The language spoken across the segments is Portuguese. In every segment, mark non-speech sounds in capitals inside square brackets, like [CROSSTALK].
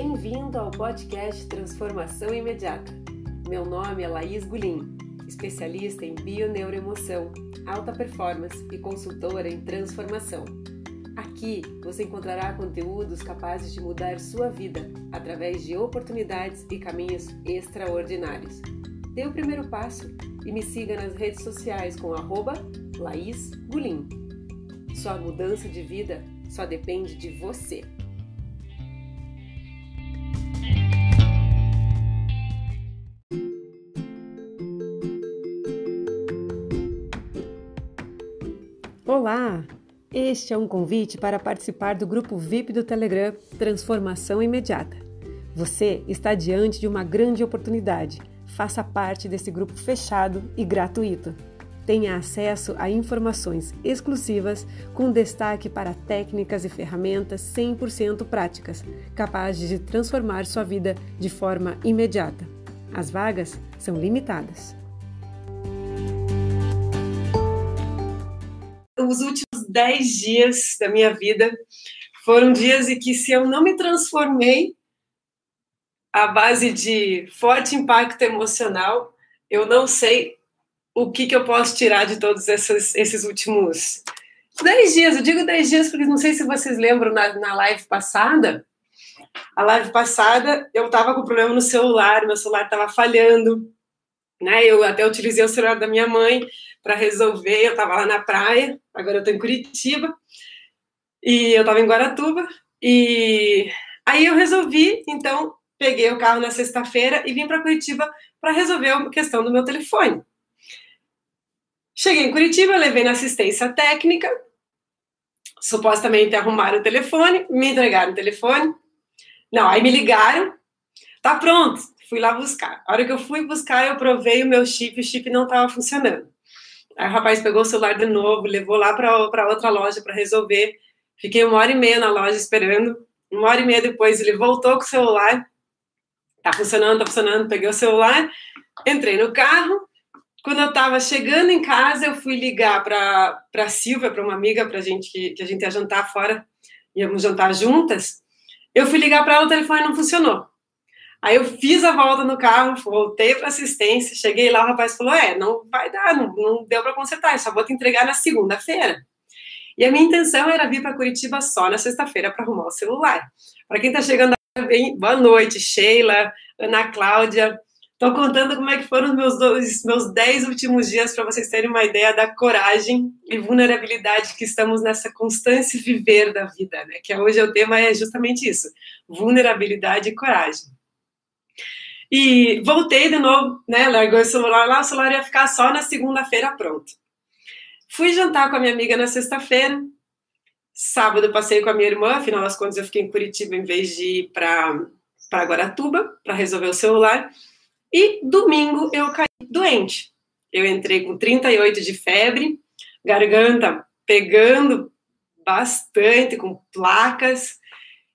Bem-vindo ao podcast Transformação Imediata. Meu nome é Laís Gulim, especialista em bioneuroemoção, alta performance e consultora em transformação. Aqui você encontrará conteúdos capazes de mudar sua vida através de oportunidades e caminhos extraordinários. Dê o primeiro passo e me siga nas redes sociais com arroba Laís Gulim. Sua mudança de vida só depende de você. Olá! Este é um convite para participar do grupo VIP do Telegram Transformação Imediata. Você está diante de uma grande oportunidade. Faça parte desse grupo fechado e gratuito tenha acesso a informações exclusivas com destaque para técnicas e ferramentas 100% práticas, capazes de transformar sua vida de forma imediata. As vagas são limitadas. Os últimos 10 dias da minha vida foram dias em que, se eu não me transformei à base de forte impacto emocional, eu não sei o que, que eu posso tirar de todos esses, esses últimos dez dias. Eu digo dez dias porque não sei se vocês lembram na, na live passada. A live passada eu estava com problema no celular, meu celular estava falhando, né? Eu até utilizei o celular da minha mãe para resolver. Eu estava lá na praia, agora eu estou em Curitiba e eu estava em Guaratuba e aí eu resolvi, então peguei o carro na sexta-feira e vim para Curitiba para resolver a questão do meu telefone. Cheguei em Curitiba, levei na assistência técnica, supostamente arrumaram o telefone, me entregaram o telefone. Não, aí me ligaram, tá pronto, fui lá buscar. A hora que eu fui buscar, eu provei o meu chip, o chip não estava funcionando. Aí o rapaz pegou o celular de novo, levou lá para outra loja para resolver. Fiquei uma hora e meia na loja esperando. Uma hora e meia depois ele voltou com o celular. Tá funcionando, tá funcionando. Peguei o celular, entrei no carro, quando eu estava chegando em casa, eu fui ligar para a Silvia, para uma amiga, para gente que, que a gente ia jantar fora, íamos jantar juntas. Eu fui ligar para ela, o telefone não funcionou. Aí eu fiz a volta no carro, voltei para assistência, cheguei lá, o rapaz falou: É, não vai dar, não, não deu para consertar, eu só vou te entregar na segunda-feira. E a minha intenção era vir para Curitiba só na sexta-feira para arrumar o celular. Para quem está chegando, bem, boa noite, Sheila, Ana Cláudia, Estou contando como é que foram os meus, dois, meus dez últimos dias para vocês terem uma ideia da coragem e vulnerabilidade que estamos nessa constância viver da vida, né? Que hoje o tema é justamente isso: vulnerabilidade e coragem. E voltei de novo, né? Largou o celular lá, o celular ia ficar só na segunda-feira pronto. Fui jantar com a minha amiga na sexta-feira. Sábado passei com a minha irmã, afinal das contas eu fiquei em Curitiba em vez de ir para Guaratuba para resolver o celular. E domingo eu caí doente. Eu entrei com 38 de febre, garganta pegando bastante, com placas.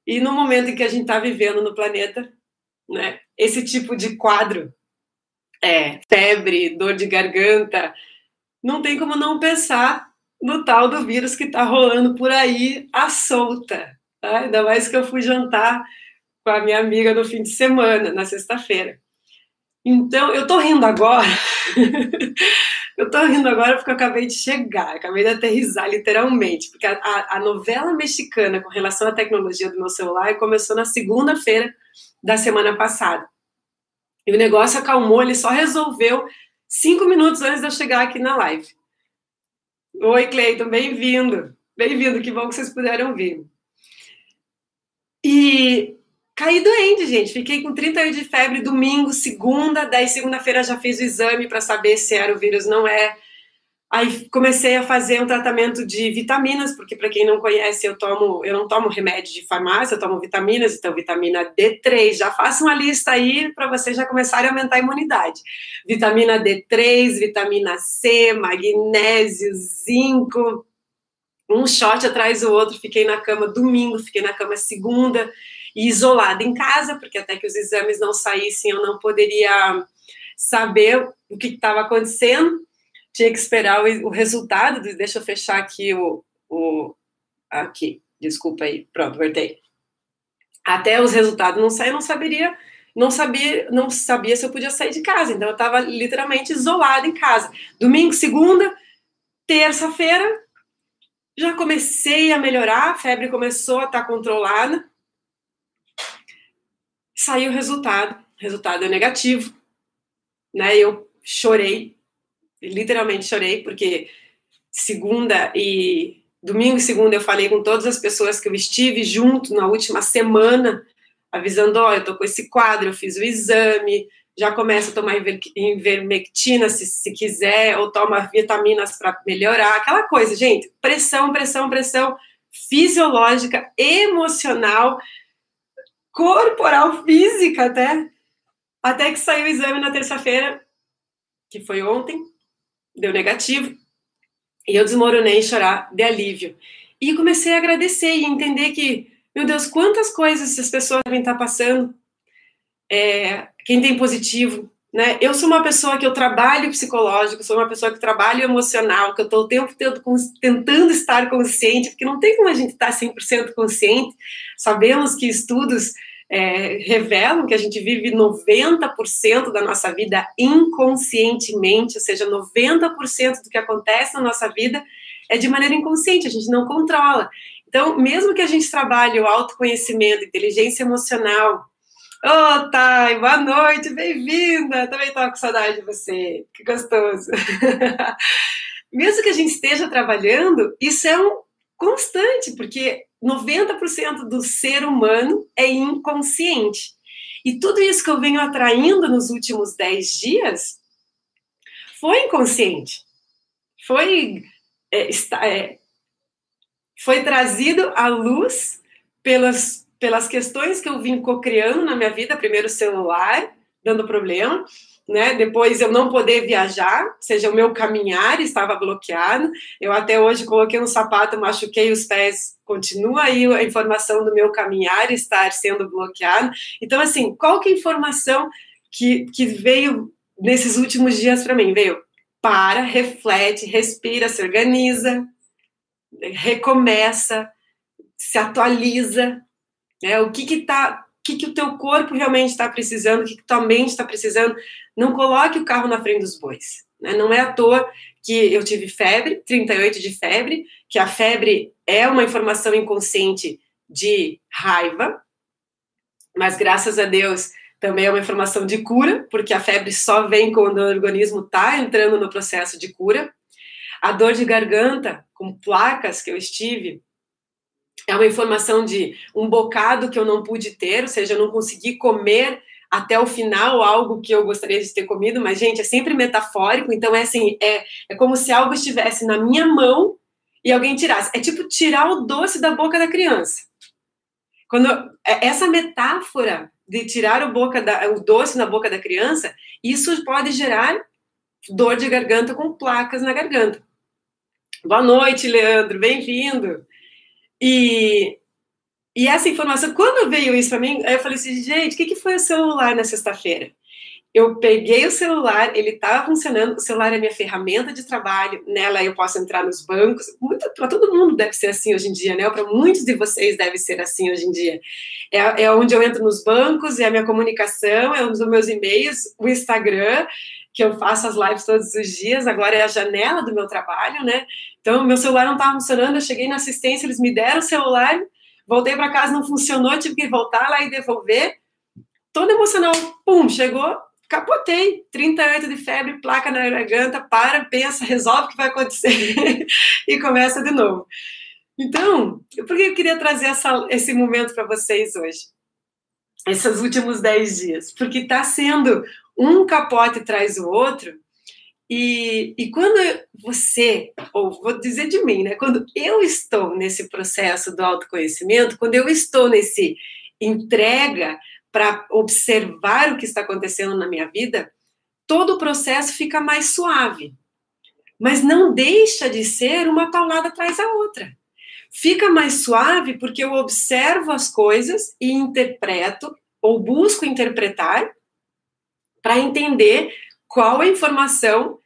E no momento em que a gente está vivendo no planeta, né, esse tipo de quadro, é, febre, dor de garganta, não tem como não pensar no tal do vírus que está rolando por aí à solta. Tá? Ainda mais que eu fui jantar com a minha amiga no fim de semana, na sexta-feira. Então, eu tô rindo agora. [LAUGHS] eu tô rindo agora porque eu acabei de chegar, acabei de aterrizar literalmente, porque a, a, a novela mexicana com relação à tecnologia do meu celular começou na segunda-feira da semana passada. E o negócio acalmou, ele só resolveu cinco minutos antes de eu chegar aqui na live. Oi, Cleiton, bem-vindo. Bem-vindo, que bom que vocês puderam vir. E Caí doente, gente. Fiquei com 38 de febre domingo, segunda, daí segunda-feira já fiz o exame para saber se era o vírus, não é. Aí comecei a fazer um tratamento de vitaminas, porque para quem não conhece, eu tomo, eu não tomo remédio de farmácia, eu tomo vitaminas, então vitamina D3. Já faça uma lista aí para você já começar a aumentar a imunidade. Vitamina D3, vitamina C, magnésio, zinco, um shot atrás do outro. Fiquei na cama domingo, fiquei na cama segunda e isolada em casa, porque até que os exames não saíssem eu não poderia saber o que estava acontecendo. Tinha que esperar o, o, resultado. Deixa eu fechar aqui o, o. Aqui, desculpa aí. Pronto, voltei. Até os resultados não saírem, não saberia, não sabia, não sabia se eu podia sair de casa. Então eu estava literalmente isolada em casa. Domingo, segunda, terça-feira, já comecei a melhorar, a febre começou a estar tá controlada. Saiu o resultado, o resultado é negativo, né? Eu chorei, literalmente chorei, porque segunda e domingo e segunda eu falei com todas as pessoas que eu estive junto na última semana, avisando, olha, eu tô com esse quadro, eu fiz o exame, já começa a tomar invermectina se, se quiser, ou toma vitaminas para melhorar, aquela coisa, gente, pressão, pressão, pressão fisiológica, emocional, corporal, física até, até que saiu o exame na terça-feira, que foi ontem, deu negativo, e eu desmoronei em chorar de alívio. E comecei a agradecer e entender que, meu Deus, quantas coisas as pessoas devem estar passando. É, quem tem positivo, né? Eu sou uma pessoa que eu trabalho psicológico, sou uma pessoa que trabalho emocional, que eu estou o tempo todo tentando estar consciente, porque não tem como a gente estar 100% consciente. Sabemos que estudos é, revelam que a gente vive 90% da nossa vida inconscientemente, ou seja, 90% do que acontece na nossa vida é de maneira inconsciente, a gente não controla. Então, mesmo que a gente trabalhe o autoconhecimento, inteligência emocional, Ô, oh, Thay, boa noite, bem-vinda! Também estava com saudade de você, que gostoso. [LAUGHS] Mesmo que a gente esteja trabalhando, isso é um constante, porque 90% do ser humano é inconsciente. E tudo isso que eu venho atraindo nos últimos 10 dias foi inconsciente. Foi, é, está, é, foi trazido à luz pelas, pelas questões que eu vim co-criando na minha vida. Primeiro, celular, dando problema né? Depois eu não poder viajar, ou seja, o meu caminhar estava bloqueado. Eu até hoje coloquei um sapato, machuquei os pés, continua aí a informação do meu caminhar estar sendo bloqueado. Então, assim, qual que é a informação que, que veio nesses últimos dias para mim? Veio para, reflete, respira, se organiza, recomeça, se atualiza, né? O que que tá que, que o teu corpo realmente está precisando, o que, que tua mente está precisando. Não coloque o carro na frente dos bois. Né? Não é à toa que eu tive febre, 38 de febre, que a febre é uma informação inconsciente de raiva, mas graças a Deus também é uma informação de cura, porque a febre só vem quando o organismo está entrando no processo de cura. A dor de garganta, com placas que eu estive, é uma informação de um bocado que eu não pude ter, ou seja, eu não consegui comer até o final algo que eu gostaria de ter comido, mas, gente, é sempre metafórico, então é assim, é, é como se algo estivesse na minha mão e alguém tirasse. É tipo tirar o doce da boca da criança. Quando é, essa metáfora de tirar o, boca da, o doce na boca da criança, isso pode gerar dor de garganta com placas na garganta. Boa noite, Leandro, bem-vindo. E, e essa informação, quando veio isso para mim, eu falei assim, gente, o que, que foi o celular na sexta-feira? Eu peguei o celular, ele estava funcionando, o celular é minha ferramenta de trabalho, nela eu posso entrar nos bancos, para todo mundo deve ser assim hoje em dia, né? Para muitos de vocês deve ser assim hoje em dia. É, é onde eu entro nos bancos, é a minha comunicação, é um dos meus e-mails, o Instagram, que eu faço as lives todos os dias, agora é a janela do meu trabalho, né? Então, meu celular não estava funcionando, eu cheguei na assistência, eles me deram o celular, voltei para casa, não funcionou, tive que voltar lá e devolver. Todo emocional, pum, chegou, capotei, 38 de febre, placa na garganta, para, pensa, resolve o que vai acontecer [LAUGHS] e começa de novo. Então, por que eu queria trazer essa, esse momento para vocês hoje? Esses últimos 10 dias? Porque está sendo um capote traz o outro. E, e quando você, ou vou dizer de mim, né? Quando eu estou nesse processo do autoconhecimento, quando eu estou nesse entrega para observar o que está acontecendo na minha vida, todo o processo fica mais suave. Mas não deixa de ser uma paulada atrás da outra. Fica mais suave porque eu observo as coisas e interpreto, ou busco interpretar, para entender qual a informação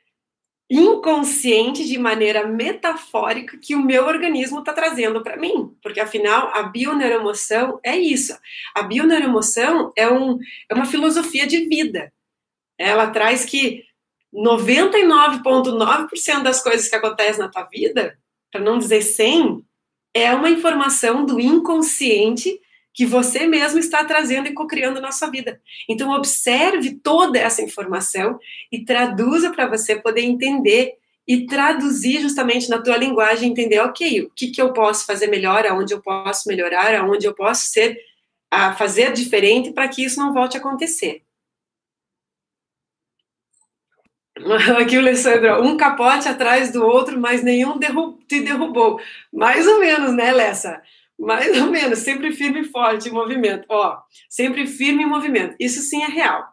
inconsciente de maneira metafórica que o meu organismo está trazendo para mim, porque afinal a bioneuroemoção é isso. A bioneuroemoção é, um, é uma filosofia de vida. Ela traz que 99,9% das coisas que acontecem na tua vida, para não dizer 100, é uma informação do inconsciente que você mesmo está trazendo e co-criando na sua vida. Então, observe toda essa informação e traduza para você poder entender e traduzir justamente na tua linguagem, entender, ok, o que, que eu posso fazer melhor, aonde eu posso melhorar, aonde eu posso ser, a fazer diferente para que isso não volte a acontecer. [LAUGHS] Aqui o Alessandro, um capote atrás do outro, mas nenhum derrub te derrubou. Mais ou menos, né, Lessa? Mais ou menos, sempre firme e forte em movimento. Ó, sempre firme em movimento. Isso sim é real.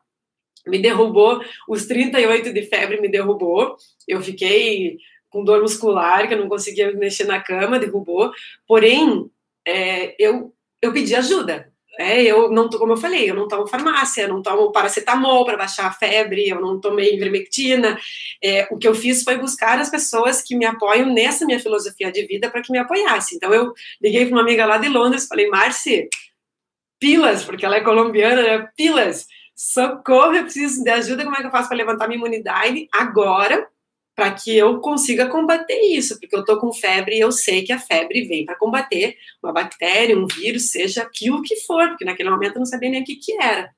Me derrubou, os 38 de febre me derrubou. Eu fiquei com dor muscular, que eu não conseguia mexer na cama, derrubou. Porém, é, eu, eu pedi ajuda. É, eu não, como eu falei, eu não tomo farmácia, não tomo paracetamol para baixar a febre, eu não tomei ivermectina. É, o que eu fiz foi buscar as pessoas que me apoiam nessa minha filosofia de vida para que me apoiassem. Então eu liguei para uma amiga lá de Londres, falei, Marci, pilas, porque ela é colombiana, né? Pilas, socorro, eu preciso de ajuda, como é que eu faço para levantar minha imunidade agora? Para que eu consiga combater isso, porque eu estou com febre e eu sei que a febre vem para combater uma bactéria, um vírus, seja aquilo que for, porque naquele momento eu não sabia nem o que, que era.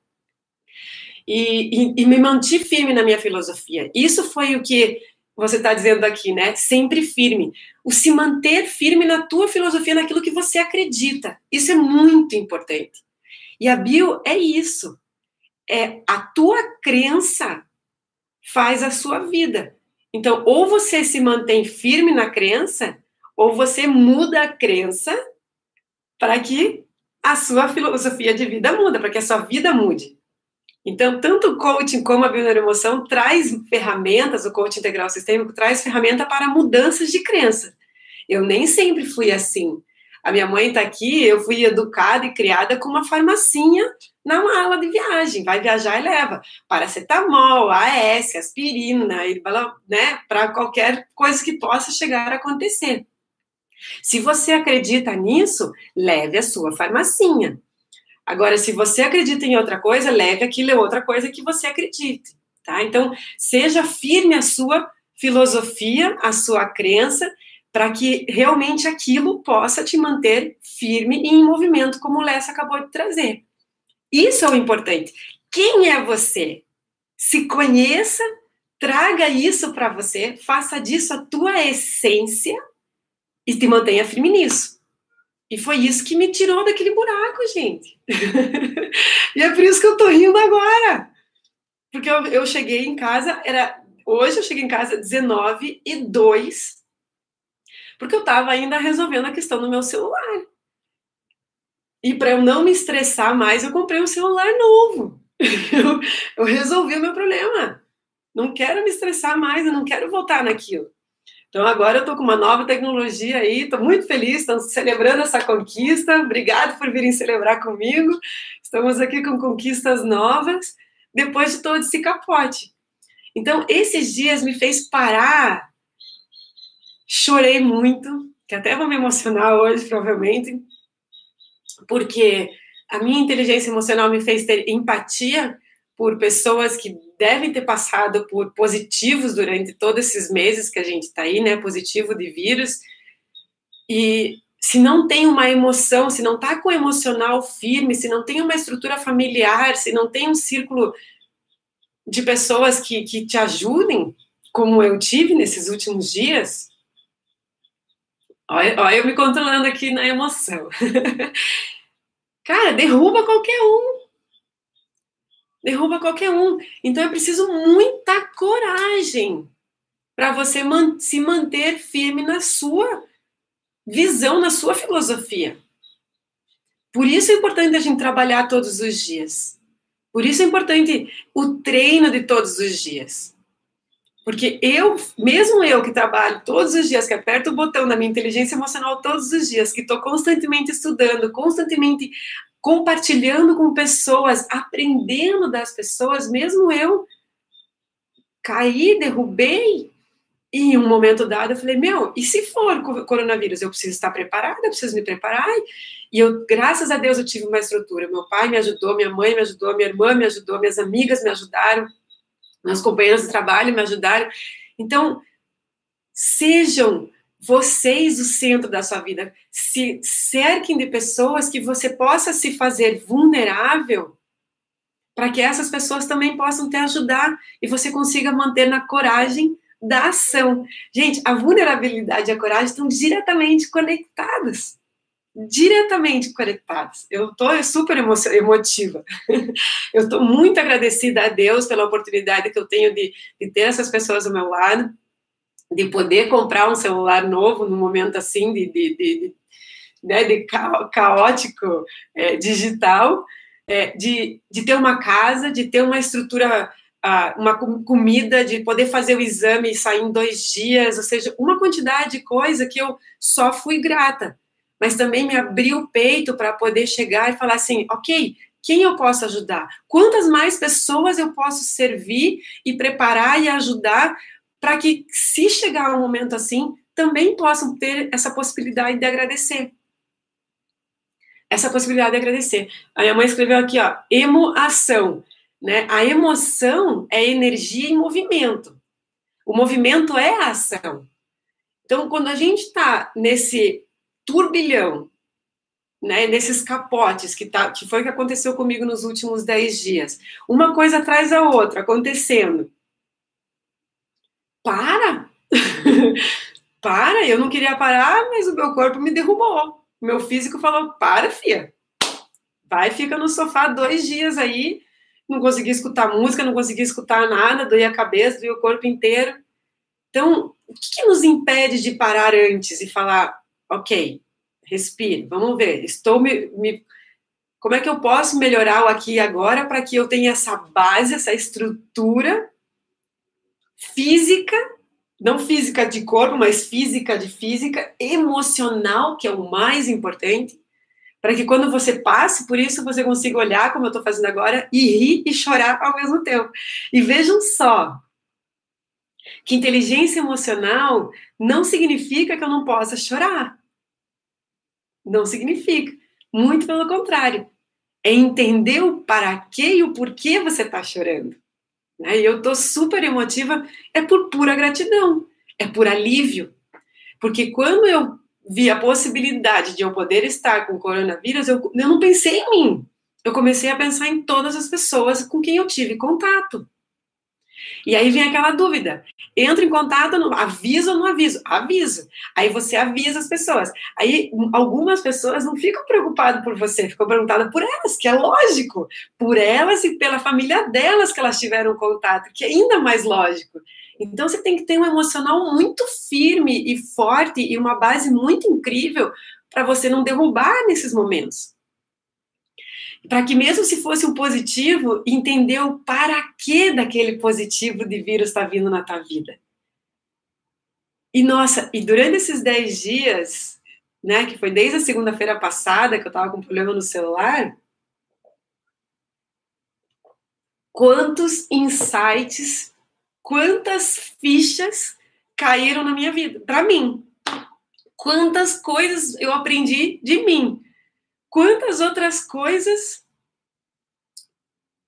E, e, e me mantive firme na minha filosofia. Isso foi o que você está dizendo aqui, né? Sempre firme. O se manter firme na tua filosofia, naquilo que você acredita. Isso é muito importante. E a bio é isso. É a tua crença faz a sua vida. Então, ou você se mantém firme na crença, ou você muda a crença para que a sua filosofia de vida muda, para que a sua vida mude. Então, tanto o coaching como a bioneuroemoção traz ferramentas, o coaching integral sistêmico traz ferramenta para mudanças de crença. Eu nem sempre fui assim. A minha mãe está aqui, eu fui educada e criada com uma farmacinha na mala de viagem. Vai viajar e leva paracetamol, AS, aspirina, né, para qualquer coisa que possa chegar a acontecer. Se você acredita nisso, leve a sua farmacinha. Agora, se você acredita em outra coisa, leve aquilo é outra coisa que você acredite, tá? Então, seja firme a sua filosofia, a sua crença, para que realmente aquilo possa te manter firme e em movimento, como o Lessa acabou de trazer. Isso é o importante. Quem é você? Se conheça, traga isso para você, faça disso a tua essência e te mantenha firme nisso. E foi isso que me tirou daquele buraco, gente. [LAUGHS] e é por isso que eu tô rindo agora. Porque eu, eu cheguei em casa, era hoje eu cheguei em casa 19 e 2, porque eu estava ainda resolvendo a questão do meu celular. E para eu não me estressar mais, eu comprei um celular novo. Eu, eu resolvi o meu problema. Não quero me estressar mais, eu não quero voltar naquilo. Então agora eu estou com uma nova tecnologia aí, estou muito feliz, estamos celebrando essa conquista. Obrigado por virem celebrar comigo. Estamos aqui com conquistas novas depois de todo esse capote. Então esses dias me fez parar. Chorei muito, que até vou me emocionar hoje provavelmente, porque a minha inteligência emocional me fez ter empatia por pessoas que devem ter passado por positivos durante todos esses meses que a gente está aí, né? Positivo de vírus. E se não tem uma emoção, se não está com o emocional firme, se não tem uma estrutura familiar, se não tem um círculo de pessoas que, que te ajudem, como eu tive nesses últimos dias, olha, olha eu me controlando aqui na emoção. [LAUGHS] Cara, derruba qualquer um. Derruba qualquer um. Então é preciso muita coragem para você man se manter firme na sua visão, na sua filosofia. Por isso é importante a gente trabalhar todos os dias. Por isso é importante o treino de todos os dias. Porque eu, mesmo eu que trabalho todos os dias, que aperto o botão da minha inteligência emocional todos os dias, que estou constantemente estudando, constantemente compartilhando com pessoas, aprendendo das pessoas, mesmo eu caí, derrubei, E em um momento dado eu falei, meu, e se for coronavírus? Eu preciso estar preparada, eu preciso me preparar. E eu, graças a Deus, eu tive uma estrutura. Meu pai me ajudou, minha mãe me ajudou, minha irmã me ajudou, minhas amigas me ajudaram, meus companheiros de trabalho me ajudaram. Então, sejam vocês o centro da sua vida. Se cerquem de pessoas que você possa se fazer vulnerável para que essas pessoas também possam te ajudar e você consiga manter na coragem da ação. Gente, a vulnerabilidade e a coragem estão diretamente conectadas. Diretamente conectadas. Eu estou super emotiva. [LAUGHS] Eu estou muito agradecida a Deus pela oportunidade que eu tenho de, de ter essas pessoas ao meu lado, de poder comprar um celular novo no momento assim de, de, de, né, de caótico é, digital, é, de, de ter uma casa, de ter uma estrutura uma comida, de poder fazer o exame e sair em dois dias, ou seja, uma quantidade de coisa que eu só fui grata, mas também me abriu o peito para poder chegar e falar assim, ok, quem eu posso ajudar? Quantas mais pessoas eu posso servir e preparar e ajudar para que, se chegar um momento assim, também possam ter essa possibilidade de agradecer. Essa possibilidade de agradecer. A minha mãe escreveu aqui, ó, emoação. Né? A emoção é energia em movimento. O movimento é a ação. Então, quando a gente está nesse turbilhão, né, nesses capotes que, tá, que foi o que aconteceu comigo nos últimos dez dias, uma coisa atrás da outra acontecendo. Para! [LAUGHS] para! Eu não queria parar, mas o meu corpo me derrubou. Meu físico falou: para, fia. Vai, fica no sofá dois dias aí não conseguia escutar música, não conseguia escutar nada, doía a cabeça, doía o corpo inteiro. Então, o que, que nos impede de parar antes e falar, ok, respire, vamos ver, estou me, me como é que eu posso melhorar o aqui e agora para que eu tenha essa base, essa estrutura física, não física de corpo, mas física de física, emocional, que é o mais importante, para que quando você passe por isso, você consiga olhar, como eu estou fazendo agora, e rir e chorar ao mesmo tempo. E vejam só, que inteligência emocional não significa que eu não possa chorar. Não significa. Muito pelo contrário. É entender o para quê e o porquê você está chorando. Né? E eu estou super emotiva, é por pura gratidão, é por alívio. Porque quando eu vi a possibilidade de eu poder estar com coronavírus, eu, eu não pensei em mim. Eu comecei a pensar em todas as pessoas com quem eu tive contato. E aí vem aquela dúvida: entra em contato, aviso ou não aviso? Aviso. Aí você avisa as pessoas. Aí algumas pessoas não ficam preocupadas por você, ficam preocupadas por elas, que é lógico. Por elas e pela família delas que elas tiveram contato, que é ainda mais lógico. Então você tem que ter um emocional muito firme e forte e uma base muito incrível para você não derrubar nesses momentos. Para que mesmo se fosse um positivo, entender o para que daquele positivo de vírus está vindo na tua vida. E nossa, e durante esses 10 dias, né, que foi desde a segunda-feira passada que eu estava com problema no celular, quantos insights quantas fichas caíram na minha vida, para mim. Quantas coisas eu aprendi de mim. Quantas outras coisas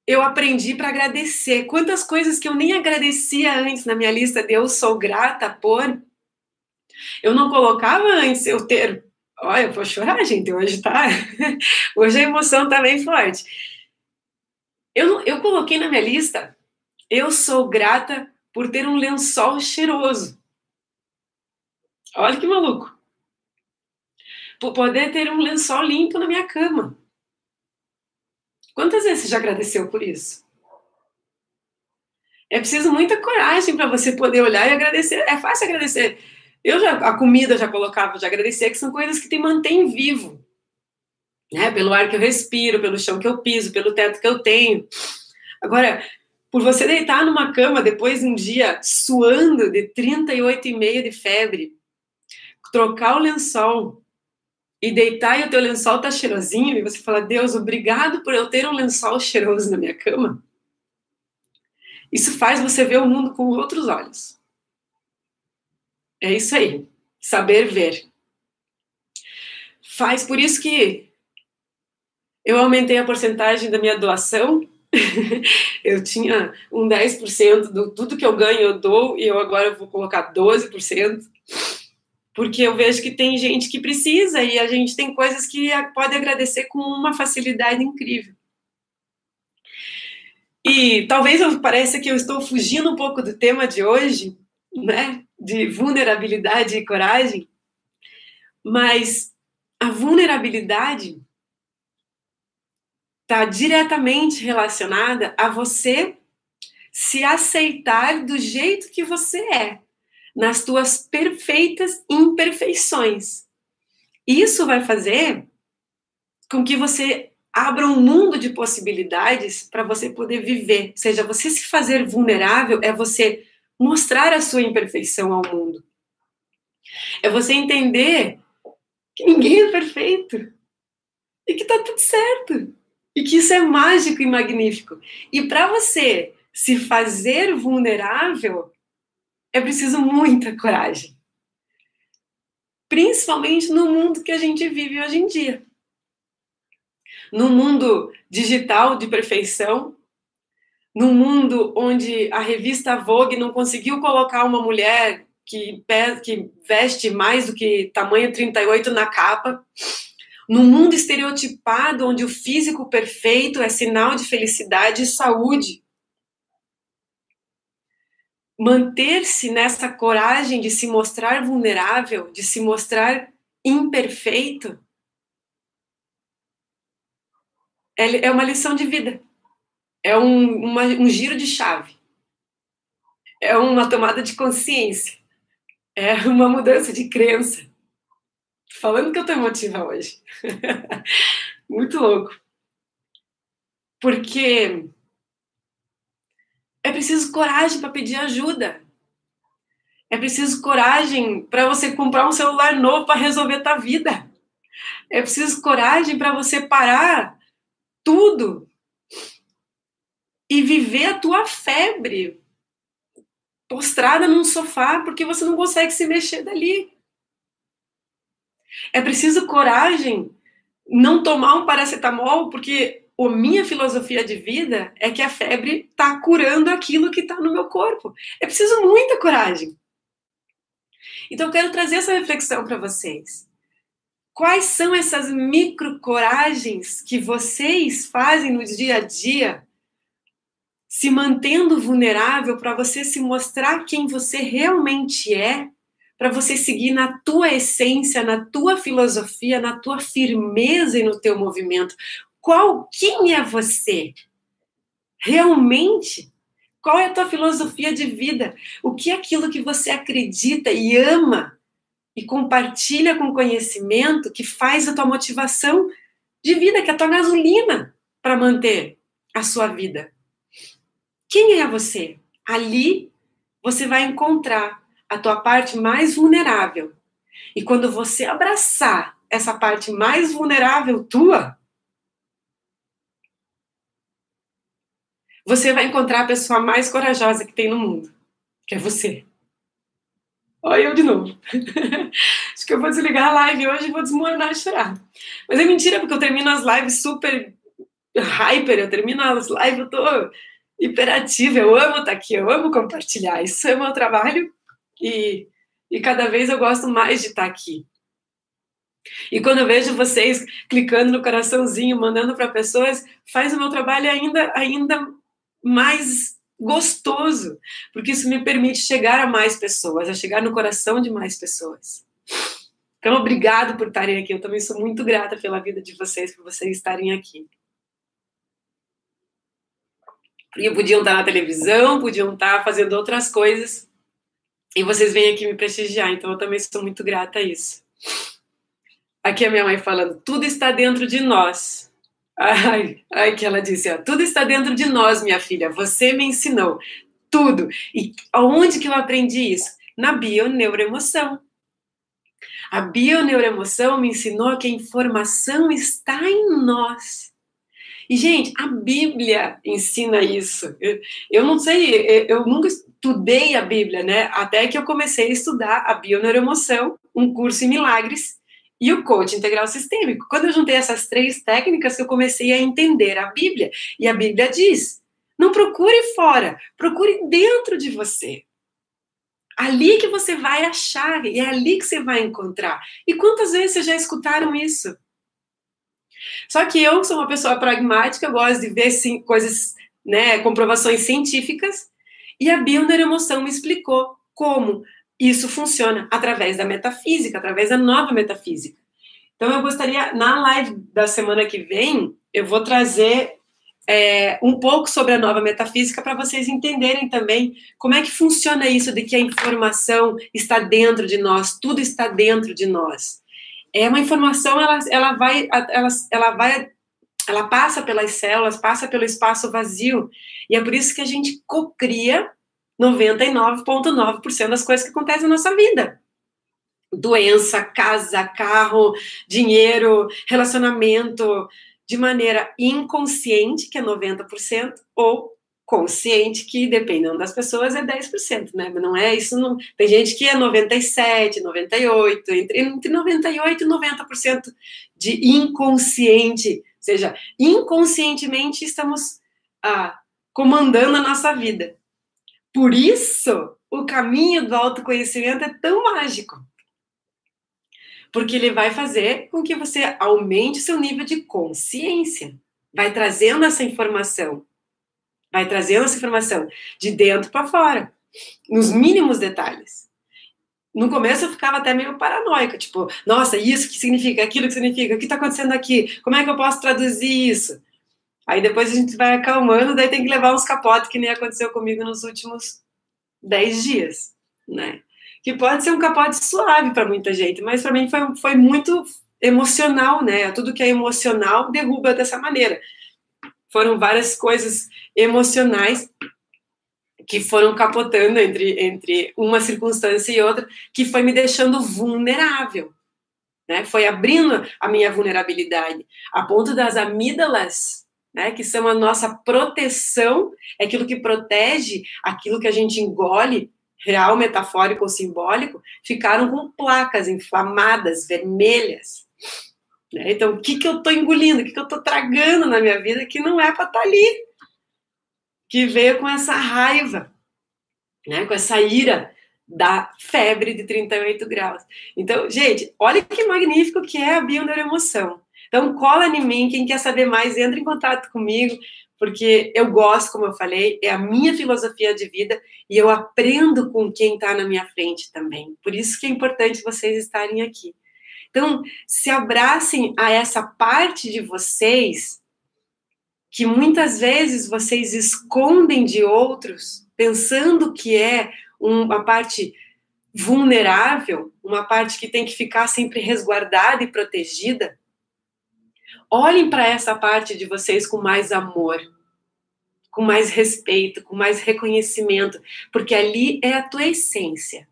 eu aprendi para agradecer. Quantas coisas que eu nem agradecia antes na minha lista de eu sou grata por. Eu não colocava antes eu ter. Olha, eu vou chorar, gente, hoje tá. [LAUGHS] Hoje a emoção tá bem forte. Eu, eu coloquei na minha lista eu sou grata por ter um lençol cheiroso. Olha que maluco. Poder ter um lençol limpo na minha cama. Quantas vezes você já agradeceu por isso? É preciso muita coragem para você poder olhar e agradecer. É fácil agradecer. Eu já a comida já colocava de agradecer, que são coisas que te mantêm vivo. Né? Pelo ar que eu respiro, pelo chão que eu piso, pelo teto que eu tenho. Agora, por você deitar numa cama depois de um dia suando de 38,5 de febre, trocar o lençol e deitar e o teu lençol tá cheirosinho e você fala, Deus, obrigado por eu ter um lençol cheiroso na minha cama. Isso faz você ver o mundo com outros olhos. É isso aí. Saber ver. Faz por isso que eu aumentei a porcentagem da minha doação. [LAUGHS] eu tinha um 10% do tudo que eu ganho eu dou e eu agora vou colocar 12%. Porque eu vejo que tem gente que precisa e a gente tem coisas que pode agradecer com uma facilidade incrível. E talvez eu pareça que eu estou fugindo um pouco do tema de hoje, né? De vulnerabilidade e coragem. Mas a vulnerabilidade está diretamente relacionada a você se aceitar do jeito que você é, nas tuas perfeitas imperfeições. Isso vai fazer com que você abra um mundo de possibilidades para você poder viver. Ou seja, você se fazer vulnerável é você mostrar a sua imperfeição ao mundo. É você entender que ninguém é perfeito e que tá tudo certo e que isso é mágico e magnífico. E para você se fazer vulnerável, é preciso muita coragem. Principalmente no mundo que a gente vive hoje em dia. No mundo digital de perfeição, no mundo onde a revista Vogue não conseguiu colocar uma mulher que, que veste mais do que tamanho 38 na capa, no mundo estereotipado, onde o físico perfeito é sinal de felicidade e saúde. Manter-se nessa coragem de se mostrar vulnerável, de se mostrar imperfeito, é, é uma lição de vida. É um, uma, um giro de chave. É uma tomada de consciência. É uma mudança de crença falando que eu tô emotiva hoje. [LAUGHS] Muito louco. Porque é preciso coragem para pedir ajuda. É preciso coragem para você comprar um celular novo para resolver tua vida. É preciso coragem para você parar tudo e viver a tua febre postrada num sofá porque você não consegue se mexer dali. É preciso coragem não tomar um paracetamol, porque a minha filosofia de vida é que a febre está curando aquilo que está no meu corpo. É preciso muita coragem. Então, eu quero trazer essa reflexão para vocês. Quais são essas micro coragens que vocês fazem no dia a dia, se mantendo vulnerável para você se mostrar quem você realmente é para você seguir na tua essência, na tua filosofia, na tua firmeza e no teu movimento. Qual, quem é você? Realmente? Qual é a tua filosofia de vida? O que é aquilo que você acredita e ama e compartilha com conhecimento que faz a tua motivação de vida, que é a tua gasolina para manter a sua vida? Quem é você? Ali você vai encontrar a tua parte mais vulnerável. E quando você abraçar essa parte mais vulnerável tua, você vai encontrar a pessoa mais corajosa que tem no mundo, que é você. Olha eu de novo. [LAUGHS] Acho que eu vou desligar a live hoje e vou desmoronar e chorar. Mas é mentira, porque eu termino as lives super hyper, eu termino as lives, eu tô hiperativa, eu amo estar aqui, eu amo compartilhar. Isso é meu trabalho e, e cada vez eu gosto mais de estar aqui. E quando eu vejo vocês clicando no coraçãozinho, mandando para pessoas, faz o meu trabalho ainda, ainda mais gostoso, porque isso me permite chegar a mais pessoas, a chegar no coração de mais pessoas. Então, obrigado por estarem aqui. Eu também sou muito grata pela vida de vocês, por vocês estarem aqui. E podiam estar na televisão, podiam estar fazendo outras coisas, e vocês vêm aqui me prestigiar, então eu também sou muito grata a isso. Aqui a minha mãe falando, tudo está dentro de nós. Ai, ai que ela disse, ó, tudo está dentro de nós, minha filha. Você me ensinou tudo. E aonde que eu aprendi isso? Na bioneuroemoção. A bioneuroemoção me ensinou que a informação está em nós E, gente, a Bíblia ensina isso. Eu, eu não sei, eu nunca estudei a Bíblia, né? Até que eu comecei a estudar a bioneuroemoção, um curso em milagres, e o coach integral sistêmico. Quando eu juntei essas três técnicas, eu comecei a entender a Bíblia. E a Bíblia diz: não procure fora, procure dentro de você. Ali que você vai achar, e é ali que você vai encontrar. E quantas vezes vocês já escutaram isso? Só que eu sou uma pessoa pragmática, eu gosto de ver sim, coisas, né, comprovações científicas, e a bioneuroemoção me explicou como isso funciona através da metafísica, através da nova metafísica. Então, eu gostaria, na live da semana que vem, eu vou trazer é, um pouco sobre a nova metafísica para vocês entenderem também como é que funciona isso de que a informação está dentro de nós, tudo está dentro de nós. É uma informação, ela, ela vai, ela, ela vai, ela passa pelas células, passa pelo espaço vazio, e é por isso que a gente cocria 99,9% das coisas que acontecem na nossa vida. Doença, casa, carro, dinheiro, relacionamento, de maneira inconsciente, que é 90%, ou consciente, que dependendo das pessoas é 10%, né? Mas não é isso, não. Tem gente que é 97, 98, entre, entre 98 e 90% de inconsciente, ou seja, inconscientemente estamos ah, comandando a nossa vida. Por isso, o caminho do autoconhecimento é tão mágico. Porque ele vai fazer com que você aumente seu nível de consciência. Vai trazendo essa informação. Vai trazendo essa informação de dentro para fora, nos mínimos detalhes. No começo eu ficava até meio paranoica, tipo, nossa, isso que significa, aquilo que significa, o que está acontecendo aqui? Como é que eu posso traduzir isso? Aí depois a gente vai acalmando, daí tem que levar uns capotes, que nem aconteceu comigo nos últimos 10 dias, né? Que pode ser um capote suave para muita gente, mas para mim foi, foi muito emocional, né? Tudo que é emocional derruba dessa maneira. Foram várias coisas emocionais que foram capotando entre, entre uma circunstância e outra, que foi me deixando vulnerável. Né? Foi abrindo a minha vulnerabilidade, a ponto das amígdalas né, que são a nossa proteção, é aquilo que protege aquilo que a gente engole, real, metafórico ou simbólico, ficaram com placas inflamadas, vermelhas. Né? Então, o que, que eu estou engolindo, o que, que eu estou tragando na minha vida que não é para estar tá ali? Que veio com essa raiva, né, com essa ira da febre de 38 graus. Então, gente, olha que magnífico que é a bioneuroemoção. Então, cola em mim, quem quer saber mais, entra em contato comigo, porque eu gosto, como eu falei, é a minha filosofia de vida e eu aprendo com quem está na minha frente também. Por isso que é importante vocês estarem aqui. Então, se abracem a essa parte de vocês que muitas vezes vocês escondem de outros, pensando que é uma parte vulnerável, uma parte que tem que ficar sempre resguardada e protegida, olhem para essa parte de vocês com mais amor, com mais respeito, com mais reconhecimento, porque ali é a tua essência.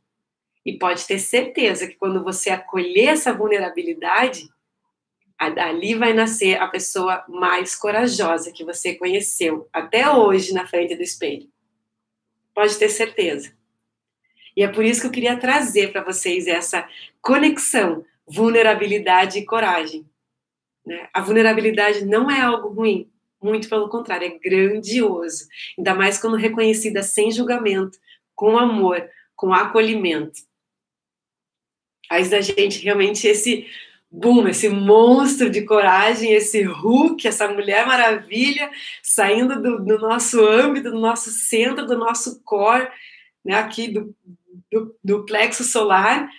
E pode ter certeza que quando você acolher essa vulnerabilidade, ali vai nascer a pessoa mais corajosa que você conheceu até hoje na frente do espelho. Pode ter certeza. E é por isso que eu queria trazer para vocês essa conexão, vulnerabilidade e coragem. Né? A vulnerabilidade não é algo ruim, muito pelo contrário, é grandioso. Ainda mais quando reconhecida sem julgamento, com amor, com acolhimento. Faz da gente realmente esse boom, esse monstro de coragem, esse Hulk, essa mulher maravilha, saindo do, do nosso âmbito, do nosso centro, do nosso core, né, aqui do, do, do plexo solar,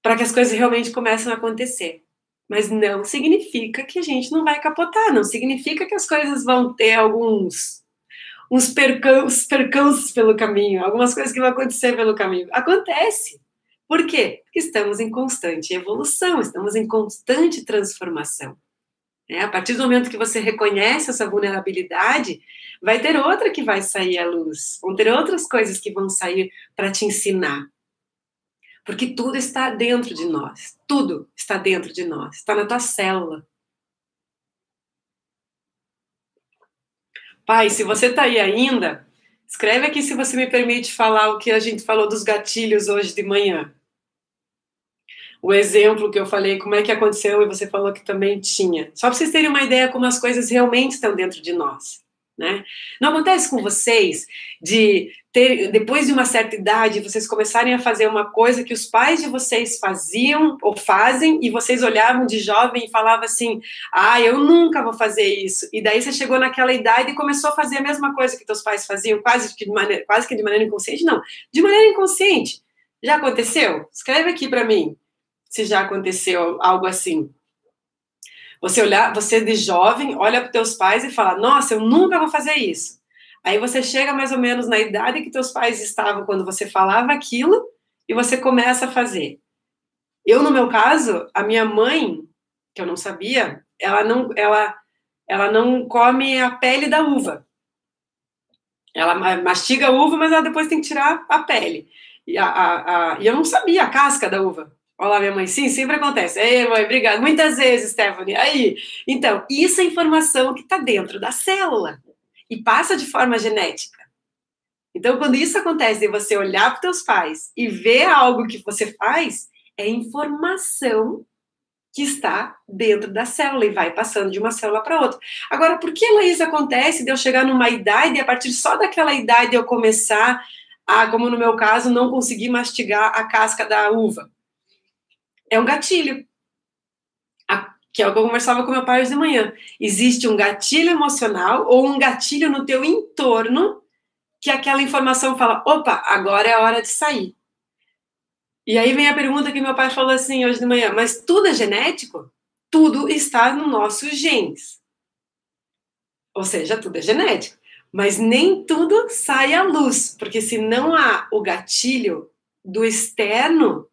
para que as coisas realmente comecem a acontecer. Mas não significa que a gente não vai capotar, não significa que as coisas vão ter alguns uns percãos pelo caminho, algumas coisas que vão acontecer pelo caminho. Acontece. Por quê? Porque estamos em constante evolução, estamos em constante transformação. É, a partir do momento que você reconhece essa vulnerabilidade, vai ter outra que vai sair à luz, vão ter outras coisas que vão sair para te ensinar. Porque tudo está dentro de nós. Tudo está dentro de nós. Está na tua célula. Pai, se você está aí ainda, escreve aqui se você me permite falar o que a gente falou dos gatilhos hoje de manhã. O exemplo que eu falei, como é que aconteceu, e você falou que também tinha. Só para vocês terem uma ideia como as coisas realmente estão dentro de nós. Né? Não acontece com vocês de ter, depois de uma certa idade, vocês começarem a fazer uma coisa que os pais de vocês faziam ou fazem e vocês olhavam de jovem e falavam assim: "Ah, eu nunca vou fazer isso". E daí você chegou naquela idade e começou a fazer a mesma coisa que teus pais faziam, quase que de maneira, quase que de maneira inconsciente, não, de maneira inconsciente. Já aconteceu? Escreve aqui para mim se já aconteceu algo assim. Você olhar, você de jovem, olha para teus pais e fala: "Nossa, eu nunca vou fazer isso". Aí você chega mais ou menos na idade que teus pais estavam quando você falava aquilo e você começa a fazer. Eu no meu caso, a minha mãe, que eu não sabia, ela não ela ela não come a pele da uva. Ela mastiga a uva, mas ela depois tem que tirar a pele. E, a, a, a, e eu não sabia a casca da uva. Olá, minha mãe. Sim, sempre acontece. Ei, mãe, obrigada. Muitas vezes, Stephanie. Aí. Então, isso é informação que está dentro da célula e passa de forma genética. Então, quando isso acontece, de você olhar para teus pais e ver algo que você faz, é informação que está dentro da célula e vai passando de uma célula para outra. Agora, por que, Laís, acontece de eu chegar numa idade e a partir só daquela idade eu começar a, como no meu caso, não conseguir mastigar a casca da uva? É um gatilho. Que é o que eu conversava com meu pai hoje de manhã. Existe um gatilho emocional ou um gatilho no teu entorno que aquela informação fala: opa, agora é a hora de sair. E aí vem a pergunta que meu pai falou assim hoje de manhã: mas tudo é genético? Tudo está no nossos genes. Ou seja, tudo é genético. Mas nem tudo sai à luz, porque se não há o gatilho do externo,